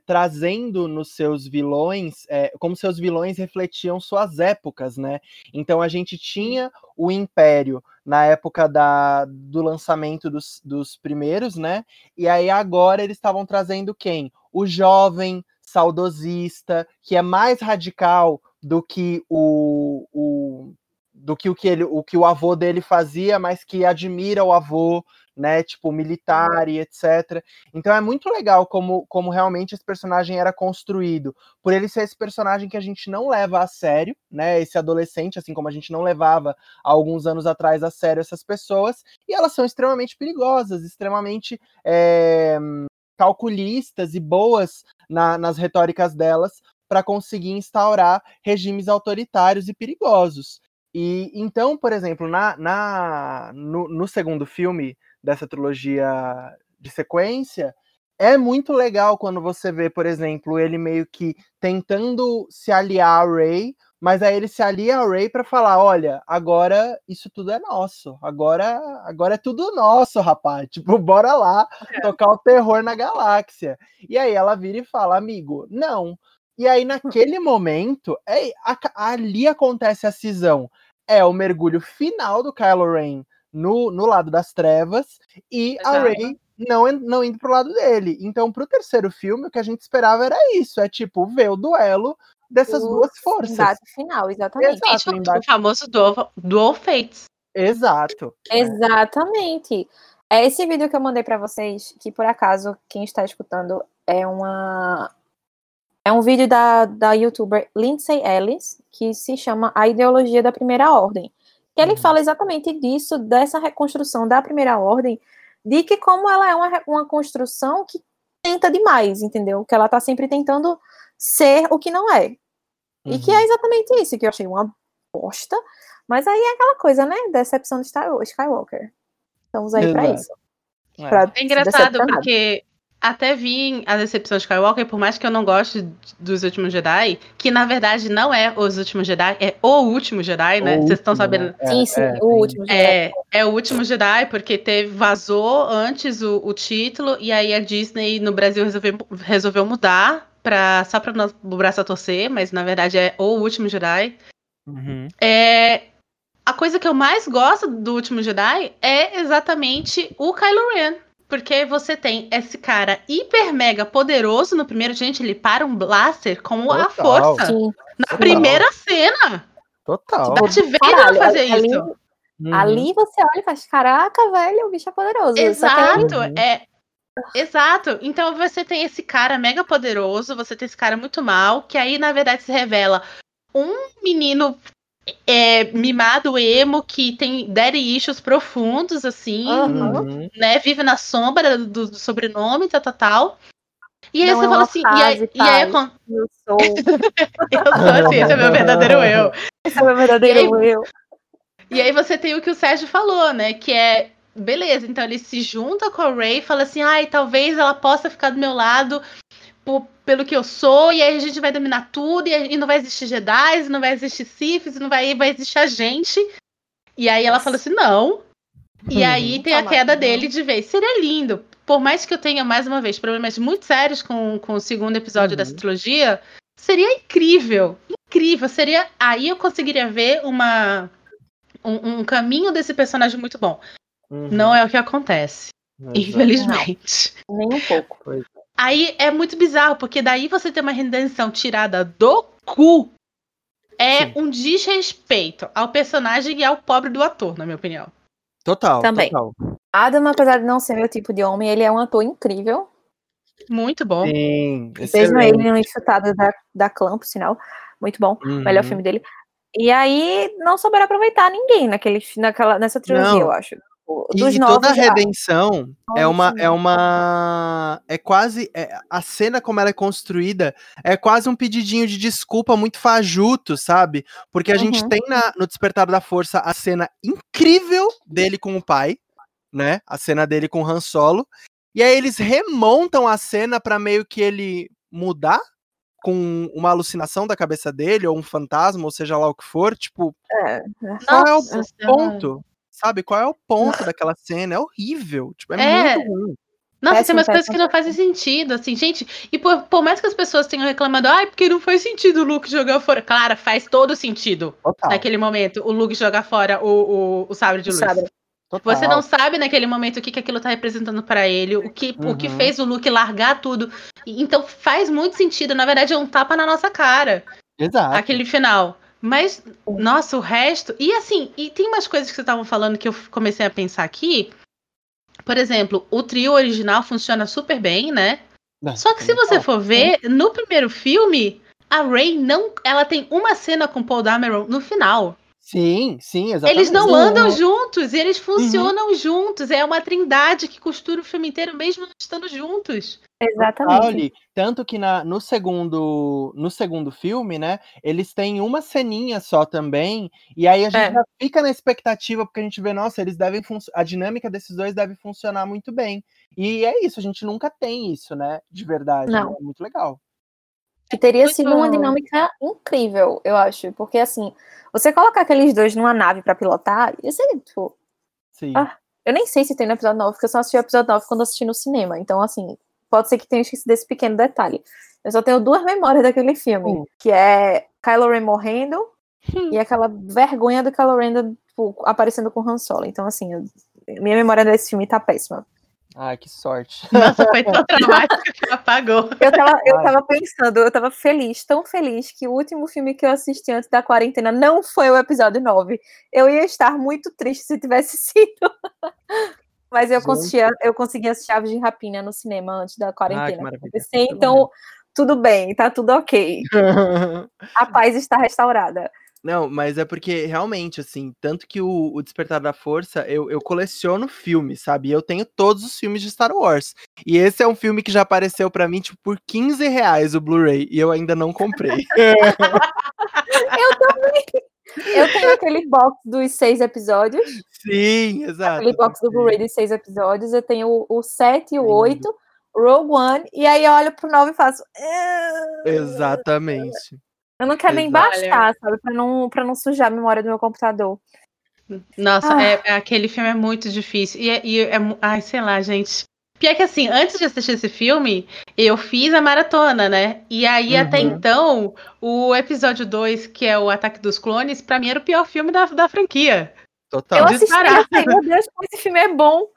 trazendo nos seus vilões, é, como seus vilões refletiam suas épocas, né? Então a gente tinha o Império na época da, do lançamento dos, dos primeiros, né? E aí agora eles estavam trazendo quem? O jovem saudosista, que é mais radical do que o, o do que o que ele, o que o avô dele fazia, mas que admira o avô, né, tipo militar e etc. Então é muito legal como, como realmente esse personagem era construído, por ele ser esse personagem que a gente não leva a sério, né, esse adolescente, assim como a gente não levava há alguns anos atrás a sério essas pessoas, e elas são extremamente perigosas, extremamente é, calculistas e boas na, nas retóricas delas para conseguir instaurar regimes autoritários e perigosos. E então, por exemplo, na, na no, no segundo filme dessa trilogia de sequência, é muito legal quando você vê, por exemplo, ele meio que tentando se aliar a Ray, mas aí ele se alia a Ray para falar, olha, agora isso tudo é nosso, agora agora é tudo nosso, rapaz. Tipo, bora lá tocar o terror na galáxia. E aí ela vira e fala, amigo, não. E aí naquele momento, é, a- ali acontece a cisão. É o mergulho final do Kylo Ren no, no lado das trevas e a. Rey não, não indo pro lado dele. Então, pro terceiro filme, o que a gente esperava era isso: é tipo, ver o duelo dessas O duas forças. Embate final, exatamente. Exato, Gente, o- embaixo. o famoso Dual, dual Fates. Exato. Exatamente. É esse vídeo que eu mandei pra vocês, que por acaso quem está escutando é uma é um vídeo da, da youtuber Lindsay Ellis, que se chama A Ideologia da Primeira Ordem. Que ele Uhum. fala exatamente disso, dessa reconstrução da Primeira Ordem, de que como ela é uma, uma construção que tenta demais, entendeu? Que ela tá sempre tentando ser o que não é. E que Uhum. é exatamente isso, que eu achei uma bosta. Mas aí é aquela coisa, né? Decepção de Star Skywalker. Estamos aí pra Exato. isso. É. Pra É engraçado porque até vi a decepção de Skywalker, por mais que eu não goste dos últimos Jedi, que na verdade não é os últimos Jedi, é o último Jedi, né? Vocês estão último, sabendo. né? É, Sim, sim, é, o último. Jedi. É, é o último Jedi, porque teve, vazou antes o, o título, e aí a Disney no Brasil resolveu, resolveu mudar pra, só pra não o braço a torcer, mas na verdade é o último Jedi. Uhum. É, a coisa que eu mais gosto do último Jedi é exatamente o Kylo Ren. porque você tem esse cara hiper mega poderoso no primeiro. Gente, ele para um blaster com a Total. força. Sim. Na Total. primeira cena. Total. Tá te vendo Caralho, fazer ali- isso. Uhum. Ali você olha e faz, caraca, velho, o bicho é poderoso. Aí- Exato, Uhum. é. Exato. Então você tem esse cara mega poderoso, você tem esse cara muito mal, que aí, na verdade, se revela um menino é, mimado emo que tem daddy issues profundos, assim. Uhum. né? Vive na sombra do, do sobrenome, tal, tal, tal. E aí Não você é fala assim, e aí, fase, e aí pai. acon- eu sou. eu sou assim, esse é meu verdadeiro eu. Esse é o meu verdadeiro eu. E aí você tem o que o Sérgio falou, né? Que é, beleza, então ele se junta com a Ray e fala assim, ai, talvez ela possa ficar do meu lado por- pelo que eu sou, e aí a gente vai dominar tudo, e, e não vai existir Jedi, e não vai existir e não vai, vai existir a gente. E aí ela fala assim, não. E Uhum. aí tem a Toma, queda não. dele de vez. Seria lindo. Por mais que eu tenha, mais uma vez, problemas muito sérios com, com o segundo episódio Uhum. dessa trilogia, seria incrível. Incrível. Seria. Aí eu conseguiria ver uma. Um, um caminho desse personagem muito bom. Uhum. Não é o que acontece, Exato. infelizmente. Nem um pouco. Aí é muito bizarro, porque daí você tem uma redenção tirada do cu. É Sim. um desrespeito ao personagem e ao pobre do ator, na minha opinião. Total. Também. Total. Adam, apesar de não ser meu tipo de homem, ele é um ator incrível. Muito bom. Sim. Excelente. ele no Enxutado da, da Clã, por sinal. Muito bom. Uhum. Melhor filme dele. E aí, não souberam aproveitar ninguém naquele, naquela, nessa trilogia, Não. eu acho. E, Dos e novos, toda a ah, redenção é uma, é uma, é quase, é- a cena como ela é construída é quase um pedidinho de desculpa muito fajuto, sabe? Porque a gente Uhum. tem na- no Despertar da Força a cena incrível dele com o pai, né? A cena dele com o Han Solo. E aí eles remontam a cena pra meio que ele mudar com uma alucinação da cabeça dele ou um fantasma, ou seja lá o que for, tipo, é, qual é o ponto? Sabe? Qual é o ponto daquela cena? É horrível. Tipo, é, É. muito ruim. Nossa, Péssimo, tem umas coisas que não fazem sentido, assim, gente. E por, por mais que as pessoas tenham reclamado, ai, porque não faz sentido o Luke jogar fora. Claro, faz todo sentido Total. naquele momento o Luke jogar fora o, o, o sabre de luz. total. Você não sabe naquele momento o que, que aquilo tá representando pra ele, o que, o que Uhum. fez o Luke largar tudo. E- Então faz muito sentido. Na verdade, é um tapa na nossa cara, Exato. aquele final. Mas, nossa, o resto. E assim, e tem umas coisas que vocês estavam falando que eu comecei a pensar aqui. Por exemplo, o trio original funciona super bem, né? Não, Só que se você for ver, no primeiro filme, a Rey não. Ela tem uma cena com Paul Dameron no final. Sim, sim, exatamente. Eles não andam juntos, e eles funcionam juntos. É uma trindade que costura o filme inteiro, mesmo não estando juntos. Exatamente. Tanto que na, no, segundo, no segundo filme, né, eles têm uma ceninha só também, e aí a gente É. já fica na expectativa, porque a gente vê, nossa, eles devem a dinâmica desses dois deve funcionar muito bem. E é isso, a gente nunca tem isso, né, de verdade. Não. É muito legal. Que teria Muito- sido uma dinâmica incrível, eu acho. Porque, assim, você colocar aqueles dois numa nave pra pilotar, ia ser, tipo. Sim. Ah, Eu nem sei se tem no episódio 9, porque eu só assisti o episódio 9 quando eu assisti no cinema. Então, assim, pode ser que tenha esquecido desse pequeno detalhe. Eu só tenho duas memórias daquele filme, Hum. que é Kylo Ren morrendo Hum. e aquela vergonha do Kylo Ren tipo, aparecendo com Han Solo. Então, assim, eu- minha memória desse filme tá péssima. Ai, que sorte. Nossa, foi tão traumático que apagou. Eu tava, eu tava pensando, eu tava feliz, tão feliz, que o último filme que eu assisti antes da quarentena não foi o episódio 9. Eu ia estar muito triste se tivesse sido. Mas eu Gente. consegui, eu consegui as chaves de rapina no cinema antes da quarentena maravilha. acontecer, então tudo bem, tá tudo ok. A paz está restaurada. Não, mas é porque realmente, assim, tanto que o, o Despertar da Força, eu, eu coleciono filmes, sabe? Eu tenho todos os filmes de Star Wars. E esse é um filme que já apareceu pra mim, tipo, por 15 reais o Blu-ray, e eu ainda não comprei. Eu tenho aquele box dos seis episódios, Sim, exato. aquele box do Blu-ray dos seis episódios, eu tenho o, o 7 e o. 8, Rogue One, e aí eu olho pro 9 e faço. "Ah". Exatamente. Eu não quero nem baixar, sabe? Pra não, pra não sujar a memória do meu computador. Nossa, Ah. é, aquele filme é muito difícil. E, é- e é, ai, sei lá, gente. Pior que assim, antes de assistir esse filme, eu fiz a maratona, né? E aí, até Uhum. então, o episódio 2, que é o Ataque dos Clones, pra mim era o pior filme da, da franquia. Eu Total. assisti e disparado. falei, meu Deus, como esse filme é bom.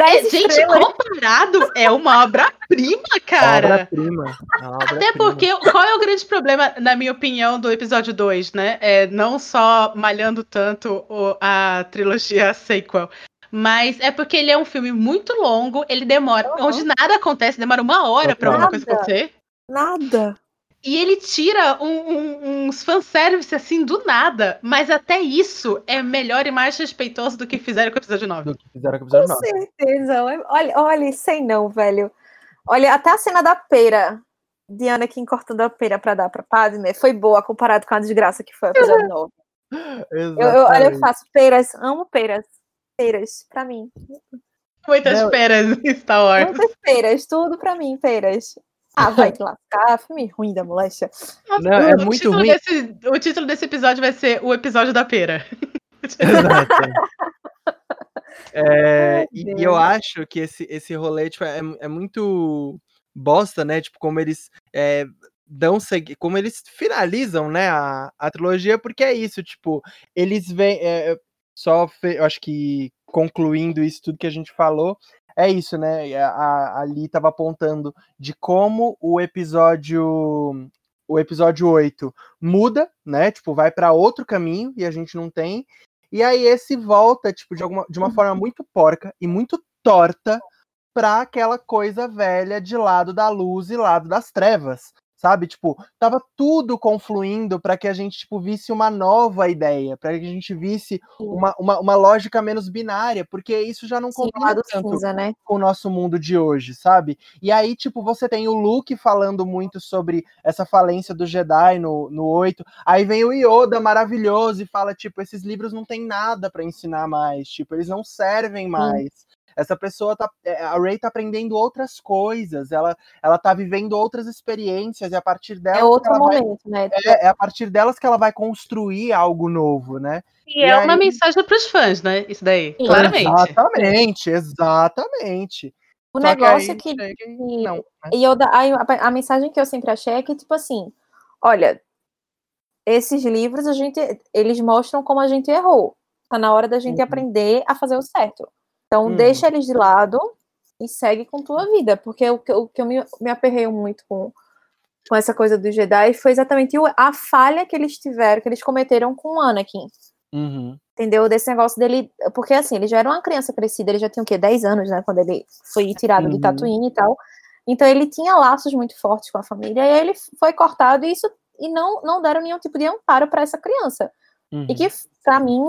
É, gente, estrelas. comparado, é uma obra-prima, cara. Obra-prima. É uma Até porque, qual é o grande problema, na minha opinião, do episódio 2, né? É não só malhando tanto o- a trilogia sequel, mas é porque ele é um filme muito longo, ele demora, Uhum. onde nada acontece, demora uma hora pra alguma coisa Nada. acontecer. Nada. E ele tira um- um- uns fanservice assim do nada, mas até isso é melhor e mais respeitoso do que fizeram com o episódio 9. Do que fizeram com o episódio Com 9. certeza. Olha, olha, sei não, velho. Olha, até a cena da pera, de Anakin cortando a pera pra dar pra Padme, foi boa comparado com a desgraça que foi o episódio 9. Eu, eu, olha, eu faço peras, amo peras. Peras, pra mim. Muitas Não. peras em Star Wars. Muitas peras, tudo pra mim, peras. Ah, vai te lascar, filme ruim da moléstia. Não, é o, muito título ruim. Desse, o título desse episódio vai ser O Episódio da Pera. Exato. É, e, e eu acho que esse, esse rolê tipo, é, é muito bosta, né? Tipo, como eles é, dão segui- como eles finalizam, né, a, a trilogia, porque é isso, tipo, eles vêm. é, só fe- eu acho que concluindo isso tudo que a gente falou, é isso, né? A, a, a Lee tava apontando de como o episódio. O episódio 8 muda, né? Tipo, vai para outro caminho e a gente não tem. E aí esse volta, tipo, de, alguma, de uma forma muito porca e muito torta pra aquela coisa velha de lado da luz e lado das trevas. Sabe? Tipo, tava tudo confluindo para que a gente, tipo, visse uma nova ideia, para que a gente visse uma, uma, uma lógica menos binária, porque isso já não combina tanto cinza, né? com o nosso mundo de hoje, sabe? E aí, tipo, você tem o Luke falando muito sobre essa falência do Jedi no, no 8. Aí vem o Yoda maravilhoso e fala, tipo, esses livros não tem nada pra ensinar mais, tipo, eles não servem mais. Essa pessoa tá. é, A Ray tá aprendendo outras coisas, ela, ela tá vivendo outras experiências, e a partir delas. É outro ela vai- momento, né? é, é a partir delas que ela vai construir algo novo, né? E, E é uma aí- mensagem pros fãs, né? Isso daí, Sim. claramente. Exatamente, exatamente. O Só negócio aí que. e- que- Não, né? E eu, aí a, a mensagem que eu sempre achei é que, tipo assim, olha, esses livros a gente, eles mostram como a gente errou. Tá na hora da gente Uhum. aprender a fazer o certo. Então, Uhum. deixa eles de lado e segue com tua vida. Porque o que, o que eu me, me aperrei muito com, com essa coisa do Jedi foi exatamente a falha que eles tiveram, que eles cometeram com o Anakin. Uhum. Entendeu? Desse negócio dele. Porque assim, ele já era uma criança crescida, ele já tinha o quê? 10 anos, né? Quando ele foi tirado de Uhum. Tatooine e tal. Então ele tinha laços muito fortes com a família, e aí ele foi cortado e isso e não, não deram nenhum tipo de amparo para essa criança. Uhum. E que, pra mim,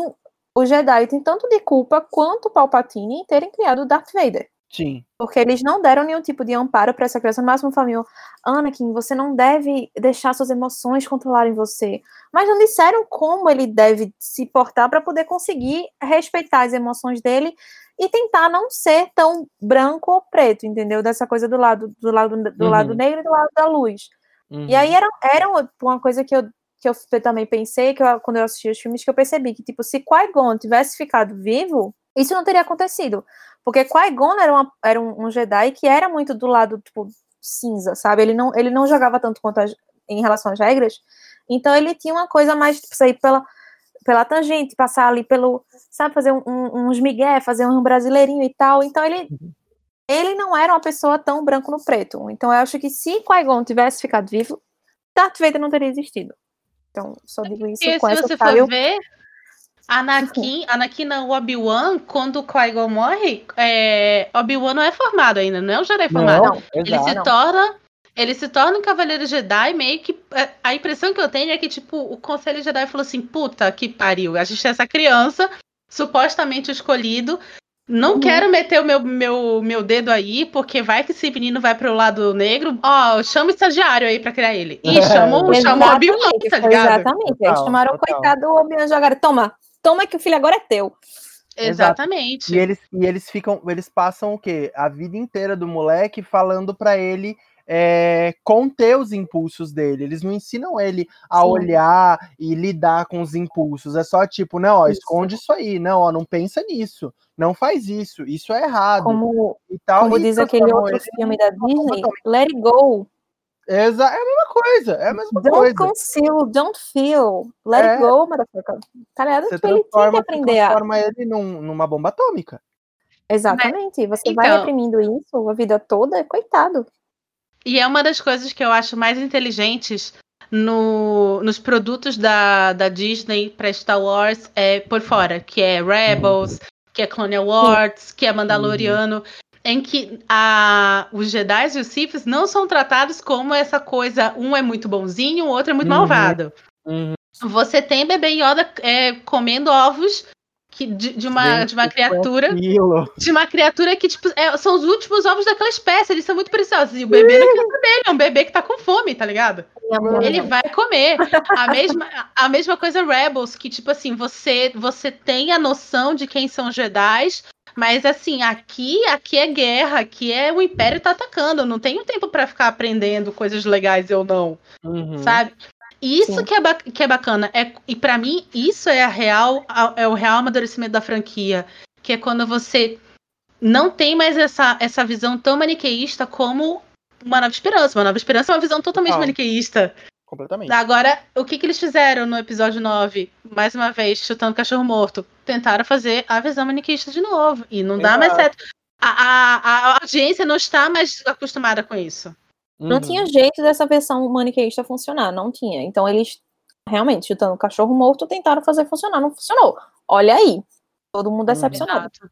o Jedi tem tanto de culpa quanto o Palpatine em terem criado o Darth Vader. Sim. Porque eles não deram nenhum tipo de amparo para essa criança. No máximo, falaram, Anakin, você não deve deixar suas emoções controlarem você. Mas não disseram como ele deve se portar para poder conseguir respeitar as emoções dele e tentar não ser tão branco ou preto, entendeu? Dessa coisa do lado do lado do Uhum. lado negro e do lado da luz. Uhum. E aí era, era uma coisa que eu, que eu também pensei, que eu- quando eu assisti os filmes, que eu percebi que, tipo, se Qui-Gon tivesse ficado vivo, isso não teria acontecido. Porque Qui-Gon era, uma- era um, um Jedi que era muito do lado, tipo, cinza, sabe? Ele não, ele não jogava tanto quanto as- em relação às regras. Então ele tinha uma coisa mais, tipo, sair pela, pela tangente, passar ali pelo, sabe, fazer um- um- uns migué, fazer um brasileirinho e tal. Então ele ele não era uma pessoa tão branco no preto. Então eu acho que se Qui-Gon tivesse ficado vivo, Darth Vader não teria existido. Então, só digo isso E com se essa você for ver, Anakin, Anakin não, o Obi-Wan, quando o Qui-Gon morre, é, Obi-Wan não é formado ainda, não é um Jedi formado. Não, Ele exato. se não. torna. Ele se torna um cavaleiro Jedi, meio que. é, A impressão que eu tenho é que, tipo, o Conselho Jedi falou assim: puta que pariu, a gente tem essa criança, supostamente escolhido. Não Uhum. quero meter o meu, meu, meu dedo aí, porque vai que esse menino vai pro lado negro. Ó, chama o estagiário aí pra criar ele. E chama, o- chama o Obi-Wan, Exatamente, tá ligado? exatamente. Eles Total, chamaram o total. coitado do Obi-Wan e jogaram. Toma, toma que o filho agora é teu. Exatamente. E eles, e eles ficam, eles passam o quê? A vida inteira do moleque falando pra ele é, conter os impulsos dele. Eles não ensinam ele a Sim. olhar e lidar com os impulsos. É só tipo, não, ó, Isso. esconde isso aí, não, ó, não pensa nisso, não faz isso, isso é errado Como, e tal. como e diz aquele outro ele filme da Disney. Let It Go. Exa é a mesma coisa, é a mesma Don't coisa. conceal, don't feel. Let É. it go, motherfucker. Tá ligado? Você ele tinha que aprender a. transforma ele num- numa bomba atômica. Exatamente. Você vai então- reprimindo isso a vida toda, coitado. E é uma das coisas que eu acho mais inteligentes no- nos produtos da, da Disney para Star Wars é por fora, que é Rebels, que é Clone Wars, que é Mandaloriano, em que a, os Jedi e os Siths não são tratados como essa coisa, um é muito bonzinho, o outro é muito Uhum. malvado. Uhum. Você tem bebê Yoda é, comendo ovos que, de, de uma, Gente, de uma é criatura aquilo. de uma criatura que, tipo, é- são os últimos ovos daquela espécie. Eles são muito preciosos. E o bebê não quer saber, ele é um bebê que tá com fome, tá ligado? Ele vai comer. A mesma, a mesma coisa Rebels, que, tipo assim, você, você tem a noção de quem são os Jedi, mas assim, aqui, aqui é guerra, aqui é o Império tá atacando. Eu não tenho tempo pra ficar aprendendo coisas legais ou não Uhum. sabe? Isso Sim. que é, que é bacana. É, e pra mim, isso é a real, a- é o real amadurecimento da franquia. Que é quando você não tem mais essa, essa visão tão maniqueísta como uma nova esperança. Uma nova esperança é uma visão totalmente Total. maniqueísta. Completamente. Agora, o que, que eles fizeram no episódio 9? Mais uma vez, chutando cachorro morto. Tentaram fazer a visão maniqueísta de novo. E não dá mais Exato. certo. A, a, a audiência não está mais acostumada com isso. Não Uhum. tinha jeito dessa versão maniqueísta funcionar, não tinha. Então eles realmente, chutando o cachorro morto, tentaram fazer funcionar, não funcionou. Olha aí, todo mundo Uhum. decepcionado. Exato.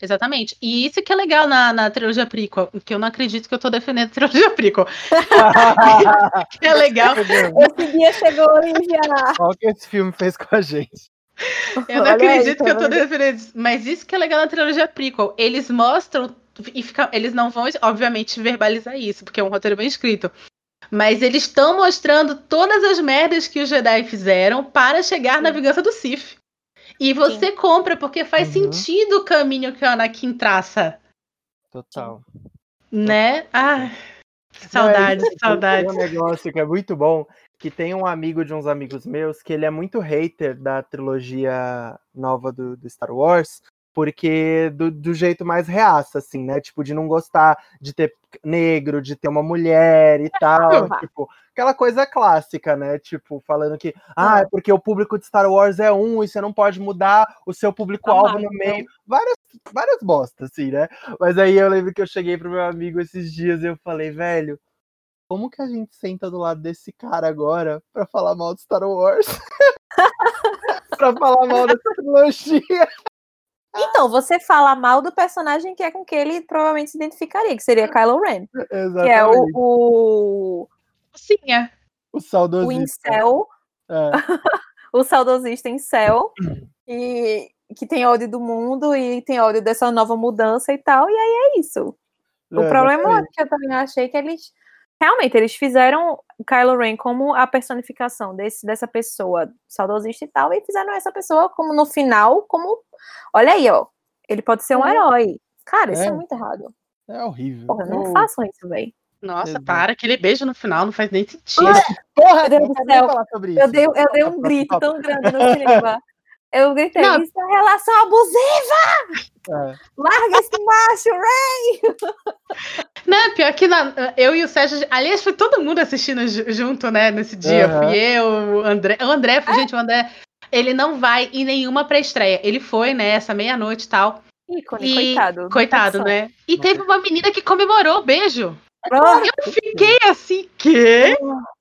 Exatamente. E isso que é legal na, na trilogia prequel, que eu não acredito que eu tô defendendo a trilogia prequel. Que é legal. Esse dia chegou já. Olha o que esse filme fez com a gente. Eu não Olha aí, acredito que eu tô vendo? defendendo isso. Mas isso que é legal na trilogia prequel. Eles mostram e fica, eles não vão, obviamente, verbalizar isso, porque é um roteiro bem escrito. Mas eles estão mostrando todas as merdas que os Jedi fizeram para chegar na Sim. vingança do Sith. E você compra porque faz Uhum. sentido o caminho que o Anakin traça, Total. né? Ah, é saudades, isso, saudades. Tem um negócio que é muito bom, que tem um amigo de uns amigos meus que ele é muito hater da trilogia nova do, do Star Wars, porque do, do jeito mais reaça, assim, né? Tipo, de não gostar de ter negro, de ter uma mulher e tal. Vai. tipo, aquela coisa clássica, né? Tipo, falando que, ah, é porque o público de Star Wars é um e você não pode mudar o seu público-alvo no meio. Várias, várias bostas, assim, né? Mas aí eu lembro que eu cheguei pro meu amigo esses dias e eu falei, velho, como que a gente senta do lado desse cara agora pra falar mal de Star Wars? pra falar mal dessa trilogia. Então, você fala mal do personagem que é com que ele provavelmente se identificaria, que seria Kylo Ren. Que Exatamente. é o, o, Sim, é. o o saudosista. incel, É. o saudosista incel, e que tem ódio do mundo e tem ódio dessa nova mudança e tal, e aí é isso. O É, problema exatamente. que eu também achei que eles realmente eles fizeram Kylo Ren como a personificação desse, dessa pessoa saudosista e tal, e fizeram essa pessoa como no final, como olha aí, ó, ele pode ser um É. herói. Cara, isso é, É. muito errado. É horrível. Porra, não Eu- façam isso, velho. Nossa, para, aquele beijo no final não faz nem sentido. Porra, Meu Deus do céu. falar sobre isso. Eu dei, eu dei um Stop, grito stop. tão grande no cinema. Eu gritei, Não. isso é relação abusiva! É. Larga esse macho, Ray! Não, pior que na- eu e o Sérgio. Aliás, foi todo mundo assistindo ju- junto, né, nesse dia. Aham. Fui eu, o André. O André, gente, o André. Ele não vai em nenhuma pré-estreia. Ele foi, né, essa meia-noite e tal. Ícone, E- coitado. Coitado, né? E teve uma menina que comemorou o beijo. Ah, Eu fiquei assim, quê?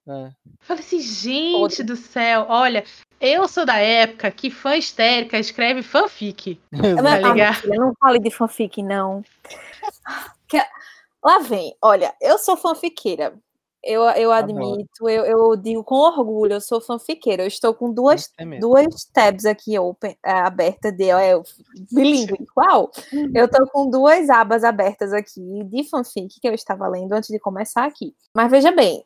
É. Falei assim, gente do céu, olha, eu sou da época que fã histérica escreve fanfic. Tá ligado? filha, não fale de fanfic, não. Lá vem, olha, eu sou fanfiqueira. Eu, eu admito, eu, eu digo com orgulho, eu sou fanfiqueira. Eu estou com duas, é duas tabs aqui open, é, abertas de é, eu- bilíngue, qual? Eu tô com duas abas abertas aqui de fanfic que eu estava lendo antes de começar aqui. Mas veja bem,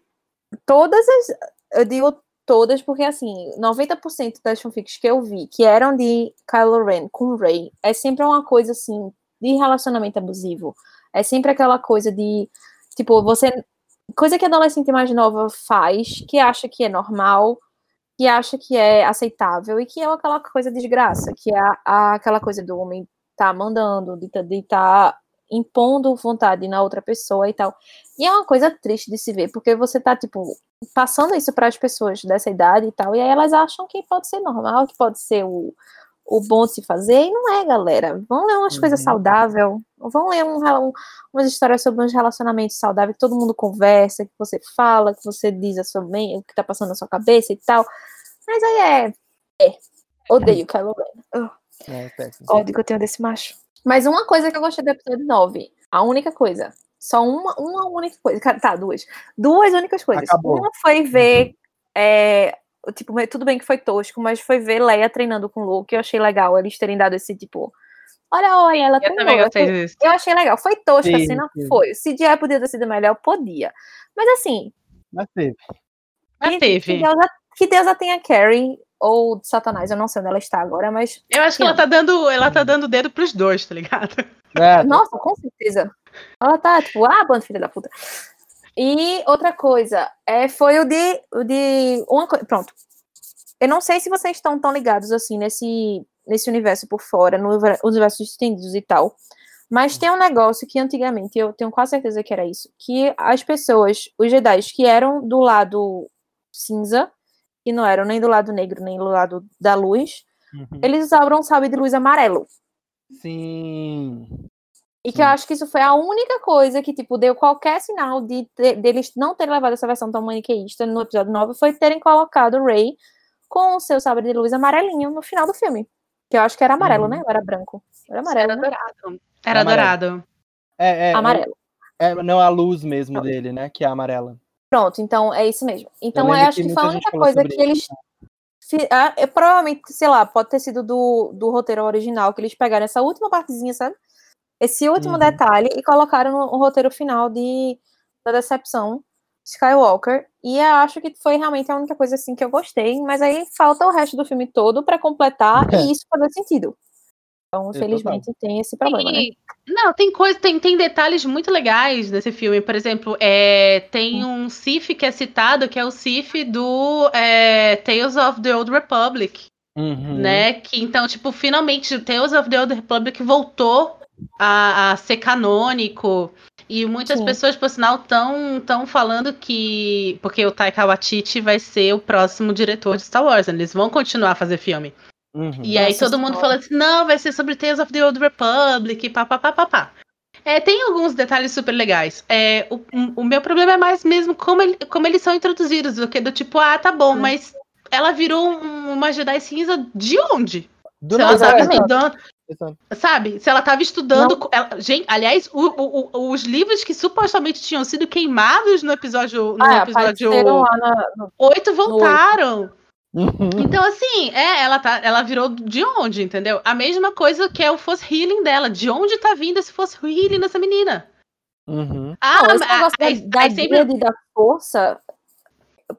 todas as. Eu digo todas porque, assim, 90% das fanfics que eu vi que eram de Kylo Ren com Rey é sempre uma coisa, assim, de relacionamento abusivo. É sempre aquela coisa de. Tipo, você. Coisa que a adolescente mais nova faz, que acha que é normal, que acha que é aceitável e que é aquela coisa de desgraça, que é a- aquela coisa do homem tá mandando, de de tá impondo vontade na outra pessoa e tal. E é uma coisa triste de se ver, porque você tá, tipo, passando isso para as pessoas dessa idade e tal, e aí elas acham que pode ser normal, que pode ser o, o bom de se fazer, e não é, galera. Vão ler umas Uhum. coisas saudáveis, vão ler um, um- umas histórias sobre uns relacionamentos saudáveis, que todo mundo conversa, que você fala, que você diz a sua mente, o que tá passando na sua cabeça e tal. Mas aí é. É. Odeio Kylo Ren. É, péssimo. Ódio que eu tenho desse macho. Mas uma coisa que eu gostei do episódio 9, a única coisa. Só uma, uma única coisa. Tá, duas. Duas únicas coisas. Acabou. Uma foi ver. é, tipo, tudo bem que foi tosco, mas foi ver Leia treinando com o Luke. Eu achei legal eles terem dado esse tipo. Olha, olha, ela Eu treinou. também Eu gostei achei, disso. eu achei legal. Foi tosca, Sim, assim, não sim. foi. Se CGI podia ter sido melhor, podia. Mas assim, Mas teve. Mas que, que, teve. Deus, a- que Deus a tenha Carrie ou Satanás. Eu não sei onde ela está agora, mas. Eu acho que ela tá dando, ela tá dando dedo pros dois, tá ligado? É, Nossa, com certeza. Ela tá, tipo, ah, bando filha da puta. E outra coisa, é, foi o de, o de uma coisa, pronto. Eu não sei se vocês estão tão ligados assim nesse, nesse universo por fora, no univer- universo estendidos e tal. Mas tem um negócio que antigamente, eu tenho quase certeza que era isso, que as pessoas, os Jedi que eram do lado cinza, que não eram nem do lado negro, nem do lado da luz, Uhum. eles usavam um sabre de luz amarelo. Sim. E que eu acho que isso foi a única coisa que, tipo, deu qualquer sinal de ter- deles não terem levado essa versão tão maniqueísta no episódio 9, foi terem colocado o Rey com o seu sabre de luz amarelinho no final do filme. Que eu acho que era amarelo, Uhum. né? Ou era branco? Era amarelo, Era né? dourado. Era Amarelo. dourado. É, é, Amarelo. é, não a luz mesmo dele, né? Que é amarela. Pronto, então é isso mesmo. Então eu, acho que que foi a única coisa que eles. fi- ah, é, provavelmente, sei lá, pode ter sido do, do roteiro original, que eles pegaram essa última partezinha, sabe? Esse último Uhum. detalhe e colocaram no, no roteiro final de da Decepção Skywalker. E eu acho que foi realmente a única coisa assim que eu gostei, mas aí falta o resto do filme todo pra completar e isso fazer sentido. Então, total. infelizmente, tem esse problema, né? E- Não, tem coisa, tem, tem detalhes muito legais nesse filme. Por exemplo, é, tem um Sif que é citado, que é o Sif do é, Tales of the Old Republic, Uhum. né? Que então, tipo, finalmente o Tales of the Old Republic voltou a, a ser canônico. E muitas Sim. pessoas, por sinal, estão tão falando que. Porque o Taika Waititi vai ser o próximo diretor de Star Wars. né? Eles vão continuar a fazer filme. Uhum. E aí todo mundo fala assim, não, vai ser sobre Tales of the Old Republic, pá, pá, pá, pá, pá. É, tem alguns detalhes super legais. É, o, o meu problema é mais mesmo como, ele- como eles são introduzidos, do que do tipo, ah, tá bom, Sim. mas ela virou um- uma Jedi cinza de onde? Do Se ela nada, tava é, estudando, sabe? Se ela tava estudando. ela- gente, aliás, o- o- o- os livros que supostamente tinham sido queimados no episódio, no Ah, episódio apareceram lá na, no 8 voltaram. Uhum. Então, assim, é, ela, tá, ela virou de onde, entendeu? A mesma coisa que é o Force Healing dela. De onde tá vindo esse Force Healing dessa menina? Uhum. Ah, Não, esse a- negócio da, aí- da aí sempre- da força.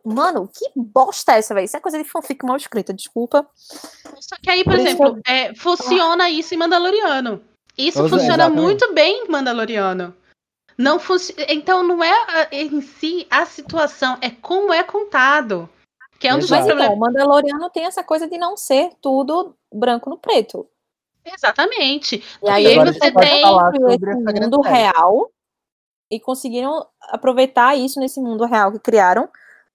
Mano, que bosta é essa, velho? Isso é coisa de fanfic mal escrita, desculpa. Só que aí, por Por isso exemplo, é, funciona isso em Mandaloriano. Isso Pois é, funciona exatamente. muito bem em Mandaloriano. Não funci... Então, não é ah, em si a situação, é como é contado. Que é um dos Exato. Mas então, problemas. o Mandaloriano tem essa coisa de não ser tudo branco no preto. Exatamente. E aí, E você tem- esse mundo real e conseguiram aproveitar isso nesse mundo real que criaram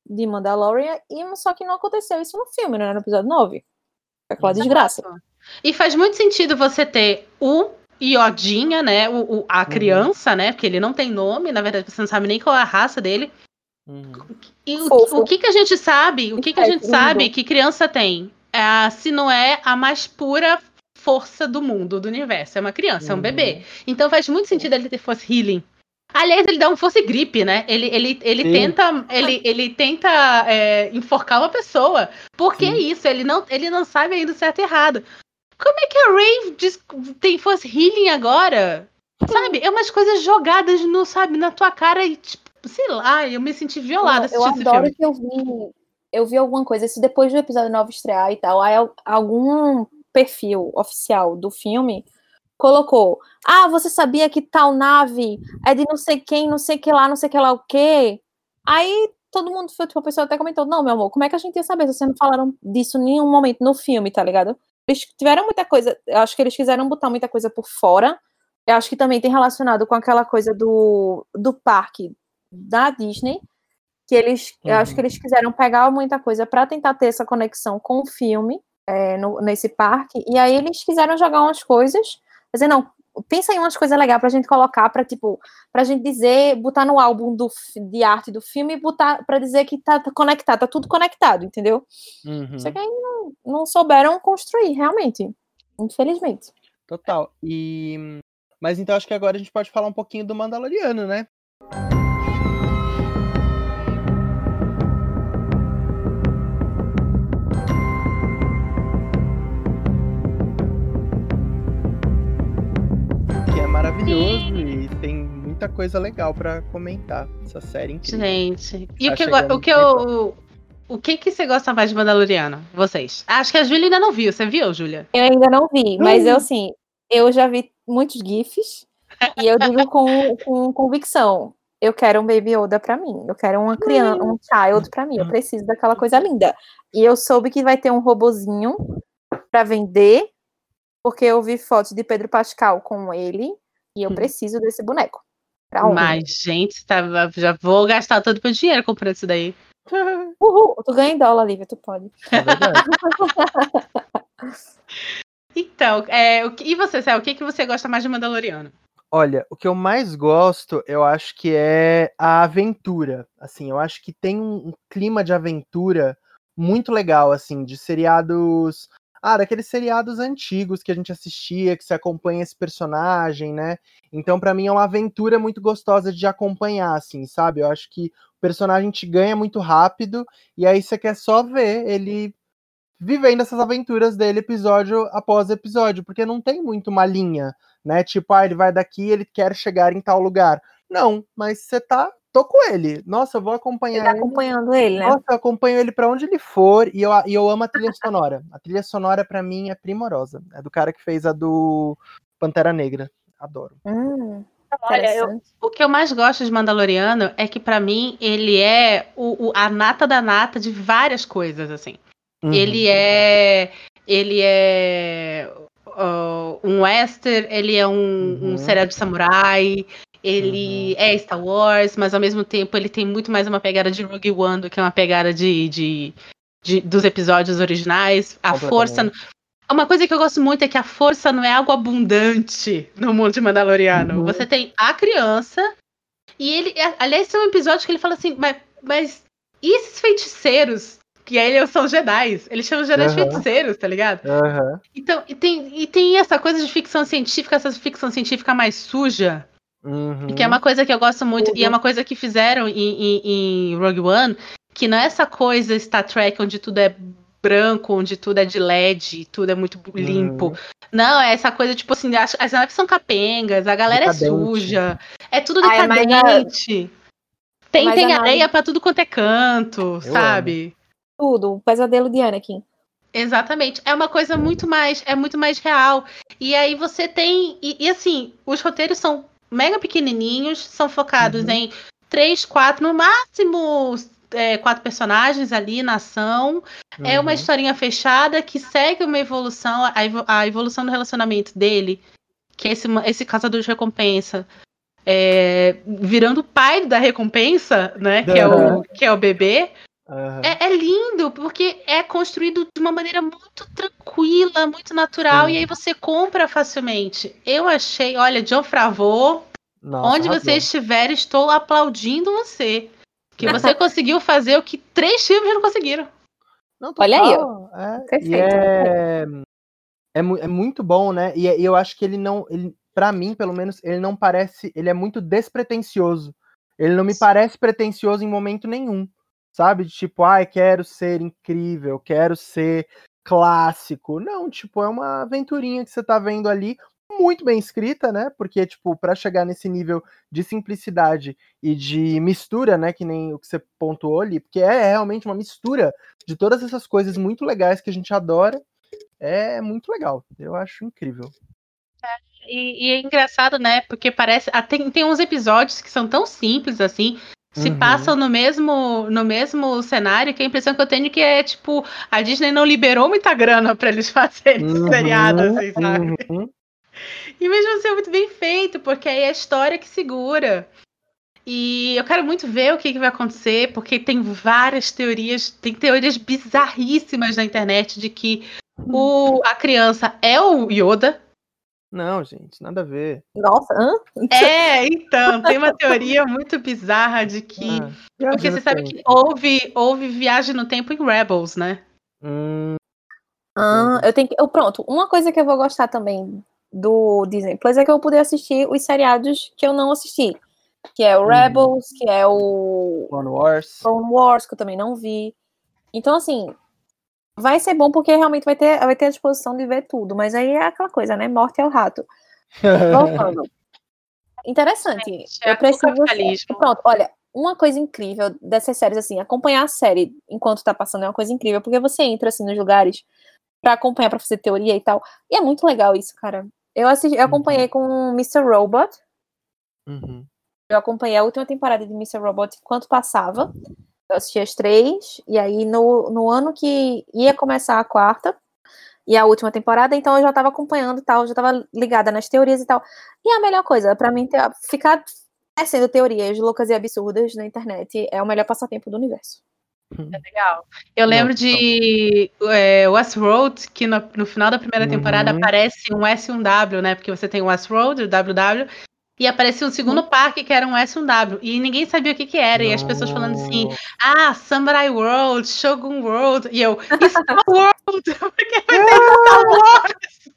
de Mandalorian, e só que não aconteceu isso no filme, né? No episódio 9. Aquela desgraça. E faz muito sentido você ter o Iodinha, né? O, o- a criança, né? Porque ele não tem nome, na verdade, você não sabe nem qual é a raça dele. Uhum. E o, o que, que a gente sabe? O que, que a gente sabe que criança tem? É, se não é a mais pura força do mundo, do universo. É uma criança, é um Uhum. bebê. Então faz muito sentido ele ter force healing. Aliás, ele dá um force grip, né? Ele, ele, ele Sim. tenta, ele, ele tenta é, enforcar uma pessoa. Por que Sim. isso? Ele não, ele não sabe ainda certo e errado. Como é que a Ray diz- tem force healing agora? Sabe? É umas coisas jogadas no, sabe, na tua cara e, tipo, sei lá, eu me senti violada eu esse adoro que eu vi. Eu vi alguma coisa, se depois do episódio 9 estrear e tal, aí al- algum perfil oficial do filme colocou: Ah, você sabia que tal nave é de não sei quem, não sei que lá, não sei que lá o quê? Aí todo mundo, tipo, a pessoa até comentou: Não, meu amor, como é que a gente ia saber se vocês não falaram disso em nenhum momento no filme, tá ligado? Eles tiveram muita coisa, eu acho que eles quiseram botar muita coisa por fora. Eu acho que também tem relacionado com aquela coisa do, do parque da Disney, que eles, eu acho Uhum. que eles quiseram pegar muita coisa para tentar ter essa conexão com o filme, é, no, nesse parque, e aí eles quiseram jogar umas coisas, dizer, não, pensa em umas coisas legais pra gente colocar, pra, tipo, pra gente dizer, botar no álbum do, de arte do filme e botar pra dizer que tá, tá conectado, tá tudo conectado, entendeu? Uhum. Só que aí não, não souberam construir, realmente. Infelizmente. Total. E. Mas então acho que agora a gente pode falar um pouquinho do Mandaloriano, né? Maravilhoso e tem muita coisa legal pra comentar. Essa série incrível. Gente, e Tá o que, eu, o que eu. O que que você gosta mais de Mandaloriano? Vocês? Acho que a Júlia ainda não viu. Você viu, Júlia? Eu ainda não vi, mas Hum. eu, assim, eu já vi muitos GIFs e eu digo com, com convicção. Eu quero um Baby Yoda pra mim. Eu quero uma criança, um child pra mim. Eu preciso daquela coisa linda. E eu soube que vai ter um robozinho pra vender, porque eu vi fotos de Pedro Pascal com ele e eu preciso desse boneco. Pra honra. Mas, gente, tá, já vou gastar todo o meu dinheiro comprando isso daí. Uhul, tu ganha em dólar, Lívia, tu pode. É verdade. Então, é, o que- e você, Céu, o que, que você gosta mais de Mandaloriano? Olha, o que eu mais gosto, eu acho que é a aventura. Assim, eu acho que tem um, um clima de aventura muito legal, assim, de seriados. Ah, daqueles seriados antigos que a gente assistia, que você acompanha esse personagem, né? Então, pra mim, é uma aventura muito gostosa de acompanhar, assim, sabe? Eu acho que o personagem te ganha muito rápido, e aí você quer só ver ele vivendo essas aventuras dele episódio após episódio, porque não tem muito uma linha né? Tipo, ah, ele vai daqui, ele quer chegar em tal lugar. Não, mas você tá, tô com ele. Nossa, eu vou Você acompanhar tá ele. acompanhando ele, né? Nossa, eu acompanho ele pra onde ele for e eu, e eu amo a trilha sonora. A trilha sonora pra mim é primorosa. É do cara que fez a do Pantera Negra. Adoro. Hum, Olha, eu-. O que eu mais gosto de Mandaloriano é que, pra mim, ele é o, o- a nata da nata de várias coisas, assim. Uhum. Ele é. Ele é. uh, um western, ele é um, um Uhum. seriado de samurai, ele é Star Wars, mas ao mesmo tempo ele tem muito mais uma pegada de Rogue One do que uma pegada de, de, de- dos episódios originais. A força. Uma coisa que eu gosto muito é que a força não é algo abundante no mundo de Mandaloriano. Uhum. Você tem a criança, e ele. é- Aliás, tem um episódio que ele fala assim, mas, mas e esses feiticeiros? Que aí eles são Jedi. Eles chamam de Jedi Aham. feiticeiros, tá ligado? Aham. Então, e tem, e tem essa coisa de ficção científica, essa ficção científica mais suja, Uhum. que é uma coisa que eu gosto muito, e é Uhum. uma coisa que fizeram em, em- em Rogue One, que não é essa coisa Star Trek onde tudo é branco, onde tudo é de LED, tudo é muito limpo. Uhum. Não, é essa coisa, tipo assim, as, as naves são capengas, a galera é Decadente. suja, é tudo Ah, é decadente. Tem, tem a nave- areia pra tudo quanto é canto, sabe? Tudo, o pesadelo de Anakin. Exatamente. É uma coisa muito mais, é muito mais real. E aí você tem, e, e assim, os roteiros são mega pequenininhos, são focados Uhum. em três, quatro, no máximo é, quatro personagens ali na ação. É uma Uhum. historinha fechada que segue uma evolução, a, evo- a evolução do relacionamento dele, que é esse, esse caçador de recompensa. é, virando o pai da recompensa, né? Que é, o, Aham. que é o bebê. Aham. É, é lindo, porque é construído de uma maneira muito tranquila, muito natural, Sim. e aí você compra facilmente. Eu achei, olha, John Favreau, Nossa, onde você estiver, estou aplaudindo você. Que você conseguiu fazer o que três filmes não conseguiram. Não, Olha aí, É, Perfeito. é, é, mu- é muito bom, né? E, é- e eu acho que ele não, ele, para mim, pelo menos, ele não parece, ele é muito despretensioso. Ele não me parece pretensioso em momento nenhum, sabe? De tipo, ai, quero ser incrível, quero ser clássico. Não, tipo, é uma aventurinha que você tá vendo ali, muito bem escrita, né? Porque, tipo, para chegar nesse nível de simplicidade e de mistura, né? Que nem o que você pontuou ali, porque é realmente uma mistura de todas essas coisas muito legais que a gente adora. É muito legal. Eu acho incrível. E, e é engraçado, né? Porque parece. ah, Tem, tem uns episódios que são tão simples assim. Se Uhum. passam no mesmo, no mesmo cenário, que a impressão que eu tenho é que é tipo, a Disney não liberou muita grana pra eles fazerem esse Uhum, seriado, assim, sabe? uhum. E mesmo assim é muito bem feito, porque aí é a história que segura. E eu quero muito ver o que, que vai acontecer, porque tem várias teorias, tem teorias bizarríssimas na internet de que o, a criança é o Yoda. Não, gente, nada a ver. Nossa, hã? É, então, tem uma teoria muito bizarra de que. Ah, porque você sabe tempo. que houve, houve viagem no tempo em Rebels, né? Hum, Ah, eu tenho que. eu- pronto, uma coisa que eu vou gostar também do Disney Plus é que eu vou poder assistir os seriados que eu não assisti. Que é o Uhum. Rebels, que é o Clone Wars. Clone Wars, que eu também não vi. Então, assim, vai ser bom porque realmente vai ter, vai ter a disposição de ver tudo. Mas aí é aquela coisa, né? Morte é o rato. Voltando. Interessante. Gente, é eu o preciso. Pronto, olha, uma coisa incrível dessas séries, assim, acompanhar a série enquanto tá passando é uma coisa incrível, porque você entra, assim, nos lugares pra acompanhar, pra fazer teoria e tal. E é muito legal isso, cara. Eu, assisti, eu acompanhei com o Mr. Robot. Uhum. Eu acompanhei a última temporada de Mr. Robot enquanto passava. Eu assisti as três. E aí, no, no ano que ia começar a quarta e a última temporada, então eu já tava acompanhando e tal, já tava ligada nas teorias e tal. E a melhor coisa, pra mim, ter, ficar tecendo teorias loucas e absurdas na internet é o melhor passatempo do universo. É legal. Eu lembro de é, Westworld, que no, no final da primeira temporada Uhum. aparece um S e um W, né? Porque você tem o Westworld, o WW, e aparece um segundo parque que era um S e W. Ninguém sabia o que, que era. E as pessoas falando assim: ah, Samurai World, Shogun World. E eu, Star World, porque vai ter Star Wars.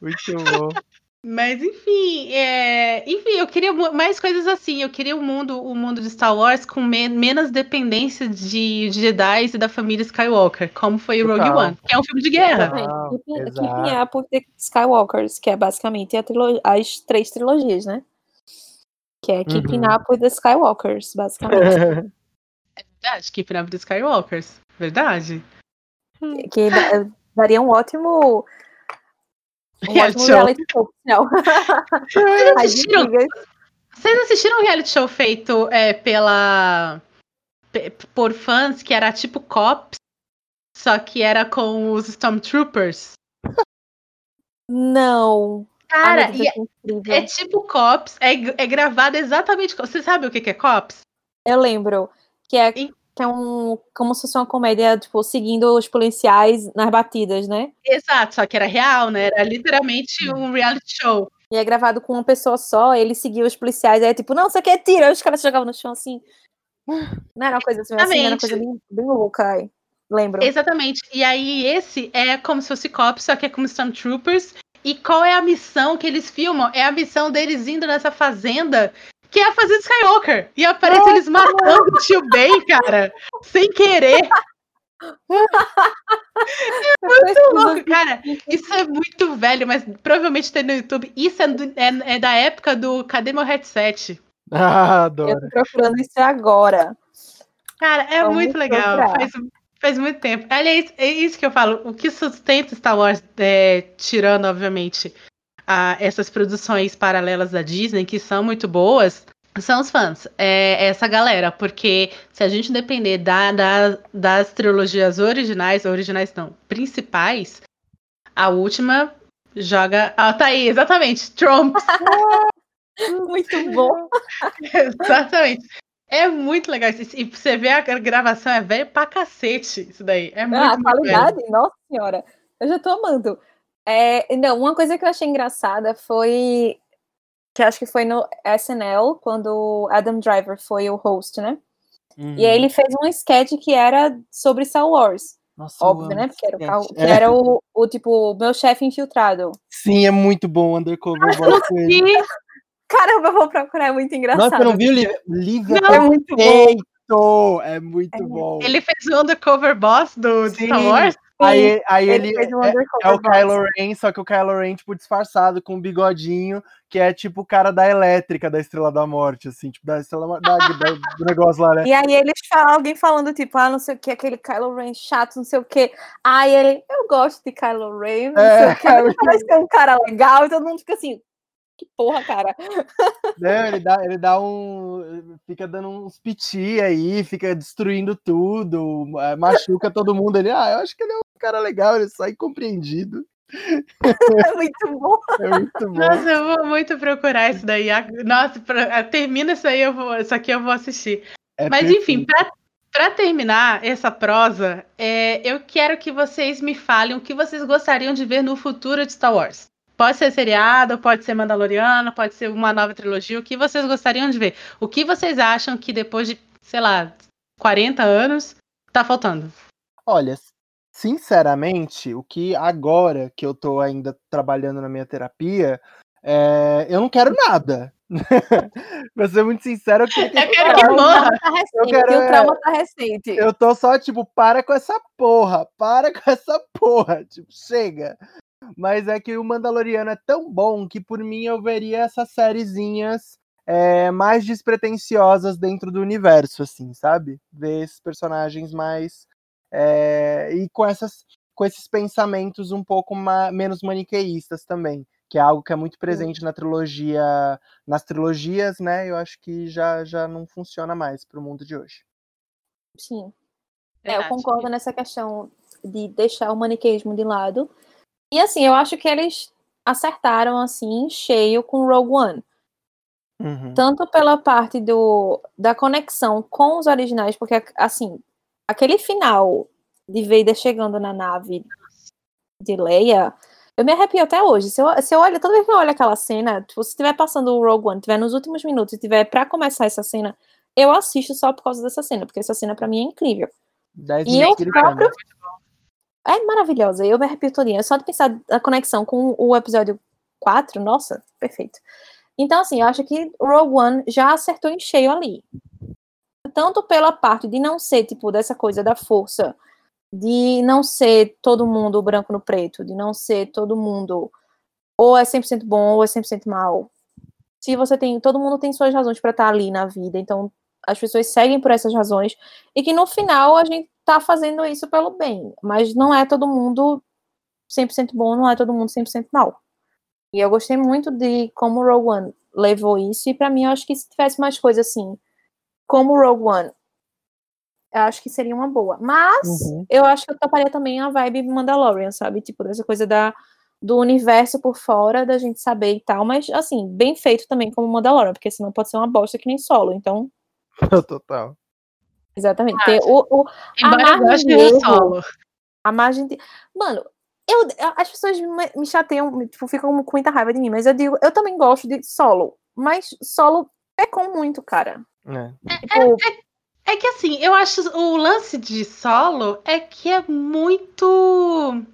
Muito bom. Mas enfim, é, enfim, eu queria mais coisas assim. Eu queria o mundo, o mundo de Star Wars com me- menos dependência de Jedi e da família Skywalker, como foi o Rogue. One, que é um filme de guerra. Keeping, Up with the Skywalkers, que é basicamente as três trilogias, né? Que é Keeping Uhum. Up with the Skywalkers, basicamente. Verdade, Keeping Up with the Skywalkers. Verdade. que da- daria um ótimo. Um Reality show. reality show. Não. Vocês As assistiram, vocês assistiram um reality show feito é, pela pe- por fãs que era tipo Cops, só que era com os Stormtroopers? Não. Cara, e é é tipo Cops, é, é gravado exatamente. Você sabe o que que é Cops? Eu lembro que é, E- que é um. Como se fosse uma comédia, tipo, seguindo os policiais nas batidas, né? Exato, só que era real, né? Era literalmente um reality show. E é gravado com uma pessoa só, ele seguia os policiais, aí é tipo, não, você quer tira, os caras jogavam no chão assim. Não era uma coisa assim, assim era uma coisa bem, bem louca, ai. Lembro. Exatamente. E aí esse é como se fosse Cops, só que é como Stormtroopers. E qual é a missão que eles filmam? É a missão deles indo nessa fazenda, que é a Fazenda Skywalker. E aparece eles matando o tio Ben, cara, sem querer. Muito louco, cara. Isso é muito velho, mas provavelmente tem no YouTube. Isso é, do- é- é da época do Cadê meu headset? Ah, Eu adoro. tô procurando isso agora. Cara, é Vamos muito legal. Faz, faz muito tempo. Aliás, é isso que eu falo. O que sustenta Star Wars, é, tirando, obviamente, a- essas produções paralelas da Disney, que são muito boas, são os fãs. É essa galera. Porque se a gente depender da, da- das trilogias originais, originais não, principais, a última joga. Ah, tá aí, exatamente. Trump. Muito bom. Exatamente. É muito legal. E você vê a gravação, é velho pra cacete isso daí. É muito, Ah, a muito velho. qualidade, nossa senhora. Eu já tô amando. É, não, uma coisa que eu achei engraçada foi que acho que foi no SNL, quando o Adam Driver foi o host, né? Uhum. E aí ele fez um sketch que era sobre Star Wars, Nossa, eu óbvio, né? Porque era o, carro- que era o, o tipo, meu chefe infiltrado. Sim, é muito bom o Undercover Boss Caramba, eu vou procurar, é muito engraçado. Nossa, você não viu o livro? É Não. É muito bom. É muito É. bom. ele fez o Undercover Boss do Star. Wars. Aí, aí ele, fez um é, é o. Kylo Ren, só que o Kylo Ren, tipo, disfarçado, com um bigodinho, que é tipo o cara da elétrica da Estrela da Morte, assim, tipo, da Estrela da, da- do negócio lá, né? E aí eles falam, alguém falando, tipo, ah, não sei o que, aquele Kylo Ren chato, não sei o que. Aí ele, eu gosto de Kylo Ren, não É, sei o que, ele parece ser um cara legal, e todo mundo fica assim, que porra, cara. Não, ele dá, ele dá um. Fica dando uns piti aí, fica destruindo tudo, é, machuca todo mundo. Ele, ah, eu acho que ele é um cara legal, ele sai compreendido. É muito bom. É muito bom. Nossa, eu vou muito procurar isso daí. Nossa, pra- termina isso aí, eu vou, isso aqui eu vou assistir. É Mas perfeito. enfim, pra, Pra terminar essa prosa, é, eu quero que vocês me falem o que vocês gostariam de ver no futuro de Star Wars. Pode ser seriado, pode ser Mandaloriano, pode ser uma nova trilogia. O que vocês gostariam de ver? O que vocês acham que depois de, sei lá, 40 anos, tá faltando? Olha, sinceramente, o que agora que eu tô ainda trabalhando na minha terapia, é, eu não quero nada. pra ser muito sincero, eu queria Eu quero que O morra. trauma tá recente. Eu quero- o trauma tá recente. Eu tô só, tipo, para com essa porra, para com essa porra, tipo, chega. Mas é que o Mandaloriano é tão bom que por mim eu veria essas sériezinhas é, mais despretensiosas dentro do universo, assim, sabe? Ver esses personagens mais. É, e com, essas, com esses pensamentos um pouco ma- menos maniqueístas também. Que é algo que é muito presente na trilogia, nas trilogias, né? Eu acho que já, já não funciona mais pro mundo de hoje. Sim. É, eu concordo nessa questão de deixar o maniqueísmo de lado. E assim, eu acho que eles acertaram assim cheio com Rogue One. Uhum. Tanto pela parte do, da conexão com os originais, porque assim, aquele final de Vader chegando na nave de Leia, eu me arrepio até hoje. Se eu, se eu olho, toda vez que eu olho aquela cena, tipo, se estiver passando o Rogue One, estiver nos últimos minutos e tiver pra começar essa cena, eu assisto só por causa dessa cena, porque essa cena pra mim é incrível. 10 E eu próprio. É maravilhosa. Eu me arrepio todinha. Só de pensar a conexão com o episódio 4, nossa, perfeito. Então, assim, eu acho que o Rogue One já acertou em cheio ali. Tanto pela parte de não ser, tipo, dessa coisa da força, de não ser todo mundo branco no preto, de não ser todo mundo ou é 100% bom ou é 100% mal. Se você tem, todo mundo tem suas razões para estar ali na vida, então as pessoas seguem por essas razões e que no final a gente tá fazendo isso pelo bem, mas não é todo mundo 100% bom, não é todo mundo 100% mal. E eu gostei muito de como o One levou isso, e pra mim eu acho que se tivesse mais coisa assim, como o Rogue One, eu acho que seria uma boa. Mas Uhum. eu acho que eu toparia também a vibe Mandalorian, sabe? Tipo, dessa coisa da, do universo por fora, da gente saber e tal, mas assim, bem feito também como Mandalorian, porque senão pode ser uma bosta que nem solo. Então, Total. exatamente. ter o, o, Embora eu margem goste solo. a margem de. Mano, eu, as pessoas me, me chateiam, tipo, ficam com muita raiva de mim, mas eu digo, eu também gosto de solo, mas solo pecou muito, cara. É. Tipo, É que assim, eu acho o lance de solo é que é muito.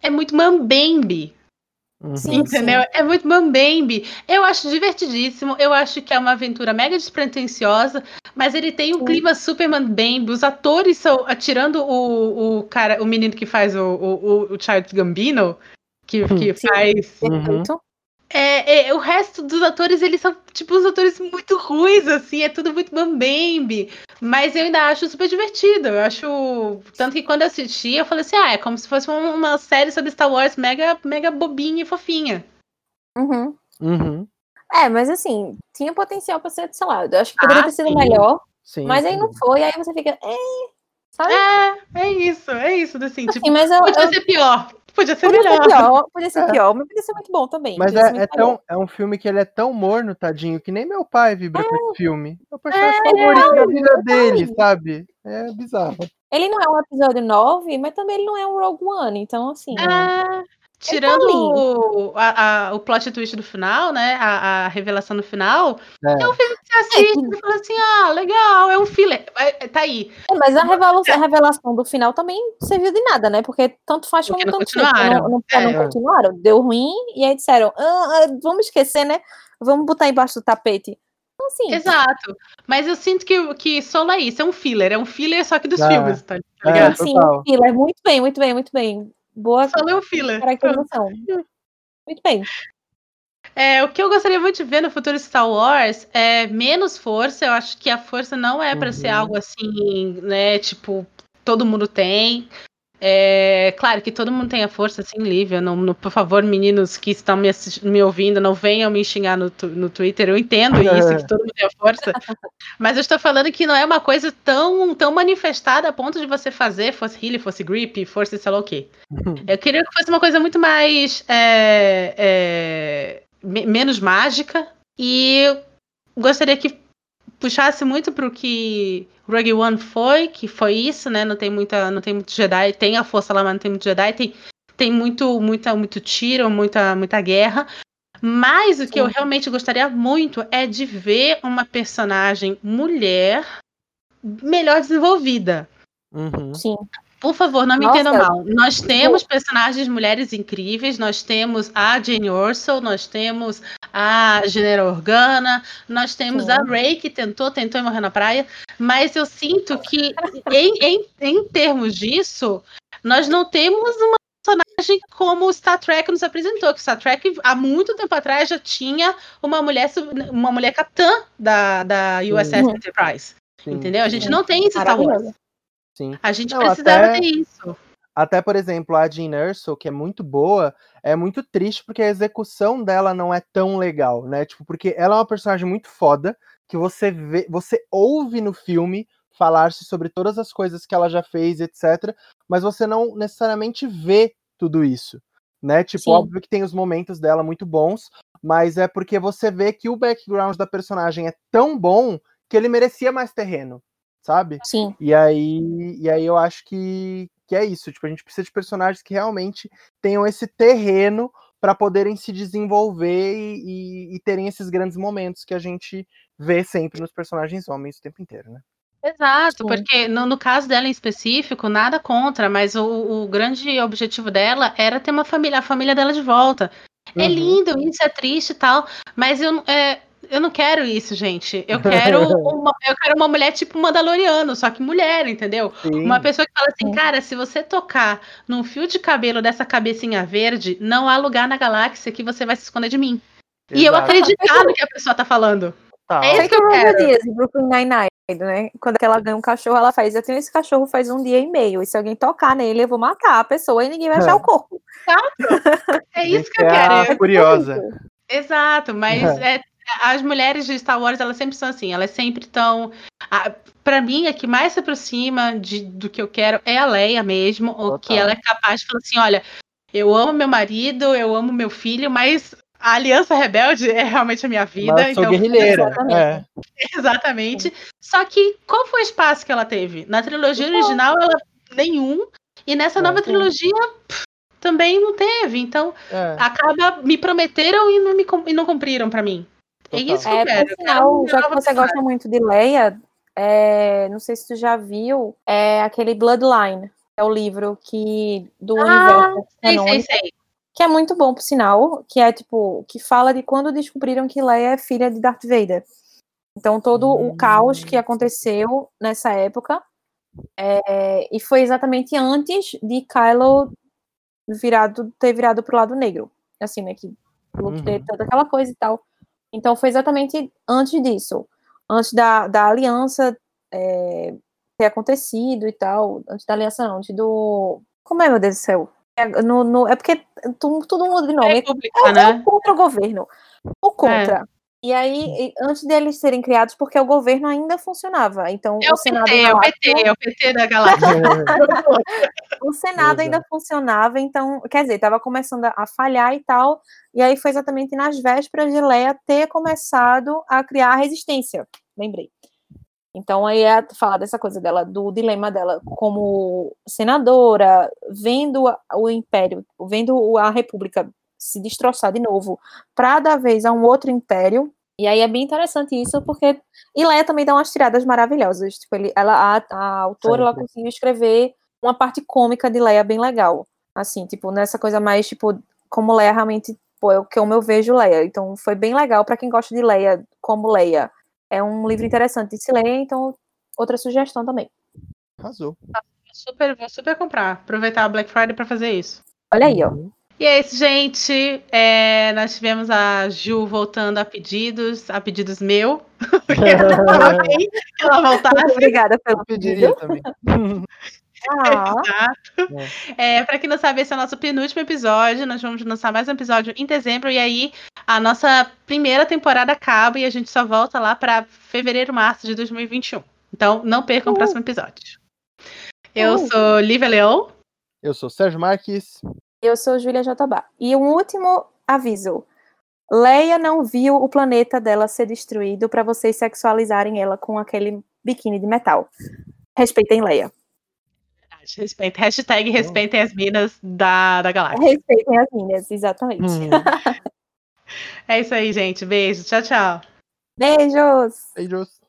É muito mambembe. Uhum. Sim. Entendeu? É muito mambembe. Eu acho divertidíssimo. Eu acho que é uma aventura mega despretensiosa, mas ele tem um Sim. clima super mambembe. Os atores são. Tirando o, o cara, o menino que faz o, o, o Child Gambino, que, que Sim. faz. Uhum. É, é, o resto dos atores, eles são, tipo, os atores muito ruins, assim, é tudo muito mambembe. Mas eu ainda acho super divertido. Eu acho. Tanto que quando eu assisti, eu falei assim: ah, é como se fosse uma, uma série sobre Star Wars mega, mega bobinha e fofinha. Uhum. Uhum. É, mas assim, tinha potencial pra ser, sei lá, eu acho que poderia Ah, ter sido sim. melhor, Sim, mas aí sim. não foi, aí você fica, é, sabe? É, é isso, é isso, assim, tipo, Assim, mas eu, podia eu- ser pior, podia ser podia ser melhor. pior, podia ser É. pior, mas podia ser muito bom também. Mas ser é, é, melhor. tão, é um filme que ele é tão morno, tadinho, que nem meu pai vibra com esse filme. É o personagem É, favorito da vida é, dele, sabe? É bizarro. Ele não é um episódio 9, mas também ele não é um Rogue One, então assim. É, tirando ali. o, a- a- o plot twist do final, né? A, a revelação no final, É. é um filme que você assiste e fala assim: ah, legal, é um filler. É, Tá aí. É, mas a revelação, a revelação do final também serviu de nada, né? Porque tanto faz Porque como não tanto continuaram. Não, não, não É. continuaram. Deu ruim, e aí disseram, "Ah, ah, vamos esquecer, né? Vamos botar embaixo do tapete. Então, assim, Exato. Mas eu sinto que, que solo é isso, é um filler. É um filler só que dos Ah, filmes, tá, é. ligado? sim, total. filler. Muito bem, muito bem, muito bem. Boa é um filler. Caracterização. Muito bem. É, o que eu gostaria muito de ver no futuro Star Wars é menos força. Eu acho que a força não é pra ser Uhum. algo assim, né? Tipo, todo mundo tem. É, claro que todo mundo tem a força, assim, livre. Não, não- por favor, meninos que estão me, me ouvindo, não venham me xingar no, tu- no Twitter. Eu entendo isso, que todo mundo tem a força. Mas eu estou falando que não é uma coisa tão, tão manifestada a ponto de você fazer, fosse healing, fosse grip, força, sei lá o quê. Eu queria que fosse uma coisa muito mais. é, é, me- menos mágica. E gostaria que puxasse muito pro que Rogue One foi, que foi isso, né? Não tem muita, não tem muito Jedi, tem a força lá, mas não tem muito Jedi, tem, tem muito, muita, muito tiro, muita, muita guerra. Mas o que Sim. eu realmente gostaria muito é de ver uma personagem mulher melhor desenvolvida. Uhum. Sim. Por favor, não me Nossa, entendam mal. Nós temos personagens mulheres incríveis, nós temos a Jane Orso, nós temos a General Organa, nós temos Sim. a Ray, que tentou, tentou e morreu na praia, mas eu sinto que, em, em, em termos disso, nós não temos uma personagem como o Star Trek nos apresentou, que o Star Trek há muito tempo atrás já tinha uma mulher uma mulher capitã da, da USS. Enterprise. Sim, entendeu? A gente não tem isso Star Wars. Sim. A gente não, precisava até, ter isso. Até, por exemplo, a Jean Erso, que é muito boa, é muito triste porque a execução dela não é tão legal, né? Tipo, porque ela é uma personagem muito foda, que você vê, você ouve no filme falar-se sobre todas as coisas que ela já fez, etc. Mas você não necessariamente vê tudo isso, né? Tipo, Sim. óbvio que tem os momentos dela muito bons, mas é porque você vê que o background da personagem é tão bom que ele merecia mais terreno, sabe? Sim. E aí, e aí eu acho que, que é isso. Tipo, a gente precisa de personagens que realmente tenham esse terreno para poderem se desenvolver e, e, e, terem esses grandes momentos que a gente vê sempre nos personagens homens o tempo inteiro, né? Exato, Sim. porque no, no, caso dela em específico, nada contra, mas o, o, grande objetivo dela era ter uma família, a família dela de volta. É uhum. É lindo, isso é triste e tal, mas eu, é, eu não quero isso, gente. Eu quero uma, eu quero uma mulher tipo Mandaloriano, só que mulher, entendeu? Sim. Uma pessoa que fala assim, cara, se você tocar num fio de cabelo dessa cabecinha verde, não há lugar na galáxia que você vai se esconder de mim. Exato. E eu acreditar no que a pessoa tá falando. Tá. É isso que eu quero. Dias, Brooklyn Nine-Nine, né? Quando ela ganha um cachorro, ela faz, eu tenho esse cachorro faz um dia e meio, e se alguém tocar nele, eu vou matar a pessoa e ninguém vai achar é. o corpo. Exato. É isso que eu quero. É curiosa. Exato, mas é. é as mulheres de Star Wars, elas sempre são assim, elas sempre estão. para mim, a que mais se aproxima de, do que eu quero é a Leia mesmo, ou que ela é capaz de falar assim: olha, eu amo meu marido, eu amo meu filho, mas a Aliança Rebelde é realmente a minha vida. Mas então, guerrilheira. Exatamente. É. exatamente. Só que qual foi o espaço que ela teve? Na trilogia original, ela nenhum. E nessa é, nova trilogia, pff, também não teve. Então, é. acaba me prometeram e não, me, e não cumpriram para mim. É isso que eu quero. Por final, já que você gosta muito de Leia, é, não sei se tu já viu, é aquele Bloodline, é o livro que do ah, universo sei, sei, sei. que é muito bom, por sinal, que é tipo, que fala de quando descobriram que Leia é filha de Darth Vader. Então, todo hum. o caos que aconteceu nessa época, é, e foi exatamente antes de Kylo virado, ter virado pro lado negro. Assim, né, que Luke uhum. ter toda aquela coisa e tal. Então foi exatamente antes disso, antes da, da aliança é, ter acontecido e tal, antes da aliança não, antes do... Como é, meu Deus do céu? É, no, no, é porque tudo, muda de nome. É, é, né? contra o governo. O contra. É. E aí, antes deles serem criados, porque o governo ainda funcionava. Então, é o, o Senado. PT, é o PT, é o PT da galáxia. o Senado ainda funcionava, então, quer dizer, estava começando a falhar e tal. E aí foi exatamente nas vésperas de Leia ter começado a criar a resistência. Lembrei. Então, aí é falar dessa coisa dela, do dilema dela como senadora, vendo o império, vendo a república se destroçar de novo para dar vez a um outro império. E aí é bem interessante isso, porque. E Leia também dá umas tiradas maravilhosas. Tipo, ele, ela, a, a autora ela conseguiu escrever uma parte cômica de Leia bem legal. Assim, tipo, nessa coisa mais, tipo, como Leia realmente, pô, é o que eu vejo Leia. Então foi bem legal para quem gosta de Leia como Leia. É um livro interessante de se ler, então outra sugestão também. Arrasou. Super, vou super comprar. Aproveitar a Black Friday para fazer isso. Olha aí, ó. E é isso, gente. É, nós tivemos a Ju voltando a pedidos, a pedidos meu. que ela voltasse. Obrigada pelo pedido. também. Ah. É, para quem não sabe, esse é o nosso penúltimo episódio. Nós vamos lançar mais um episódio em dezembro. E aí, a nossa primeira temporada acaba e a gente só volta lá para fevereiro, março de 2021. Então, não percam uh. o próximo episódio. Eu uh. sou Lívia Leão. Eu sou Sérgio Marques. Eu sou Júlia Jatobá. E um último aviso. Leia não viu o planeta dela ser destruído para vocês sexualizarem ela com aquele biquíni de metal. Respeitem Leia. Respeita, hashtag respeitem as minas da, da galáxia. Respeitem as minas, exatamente. Hum. É isso aí, gente. Beijo. Tchau, tchau. Beijos! Beijos.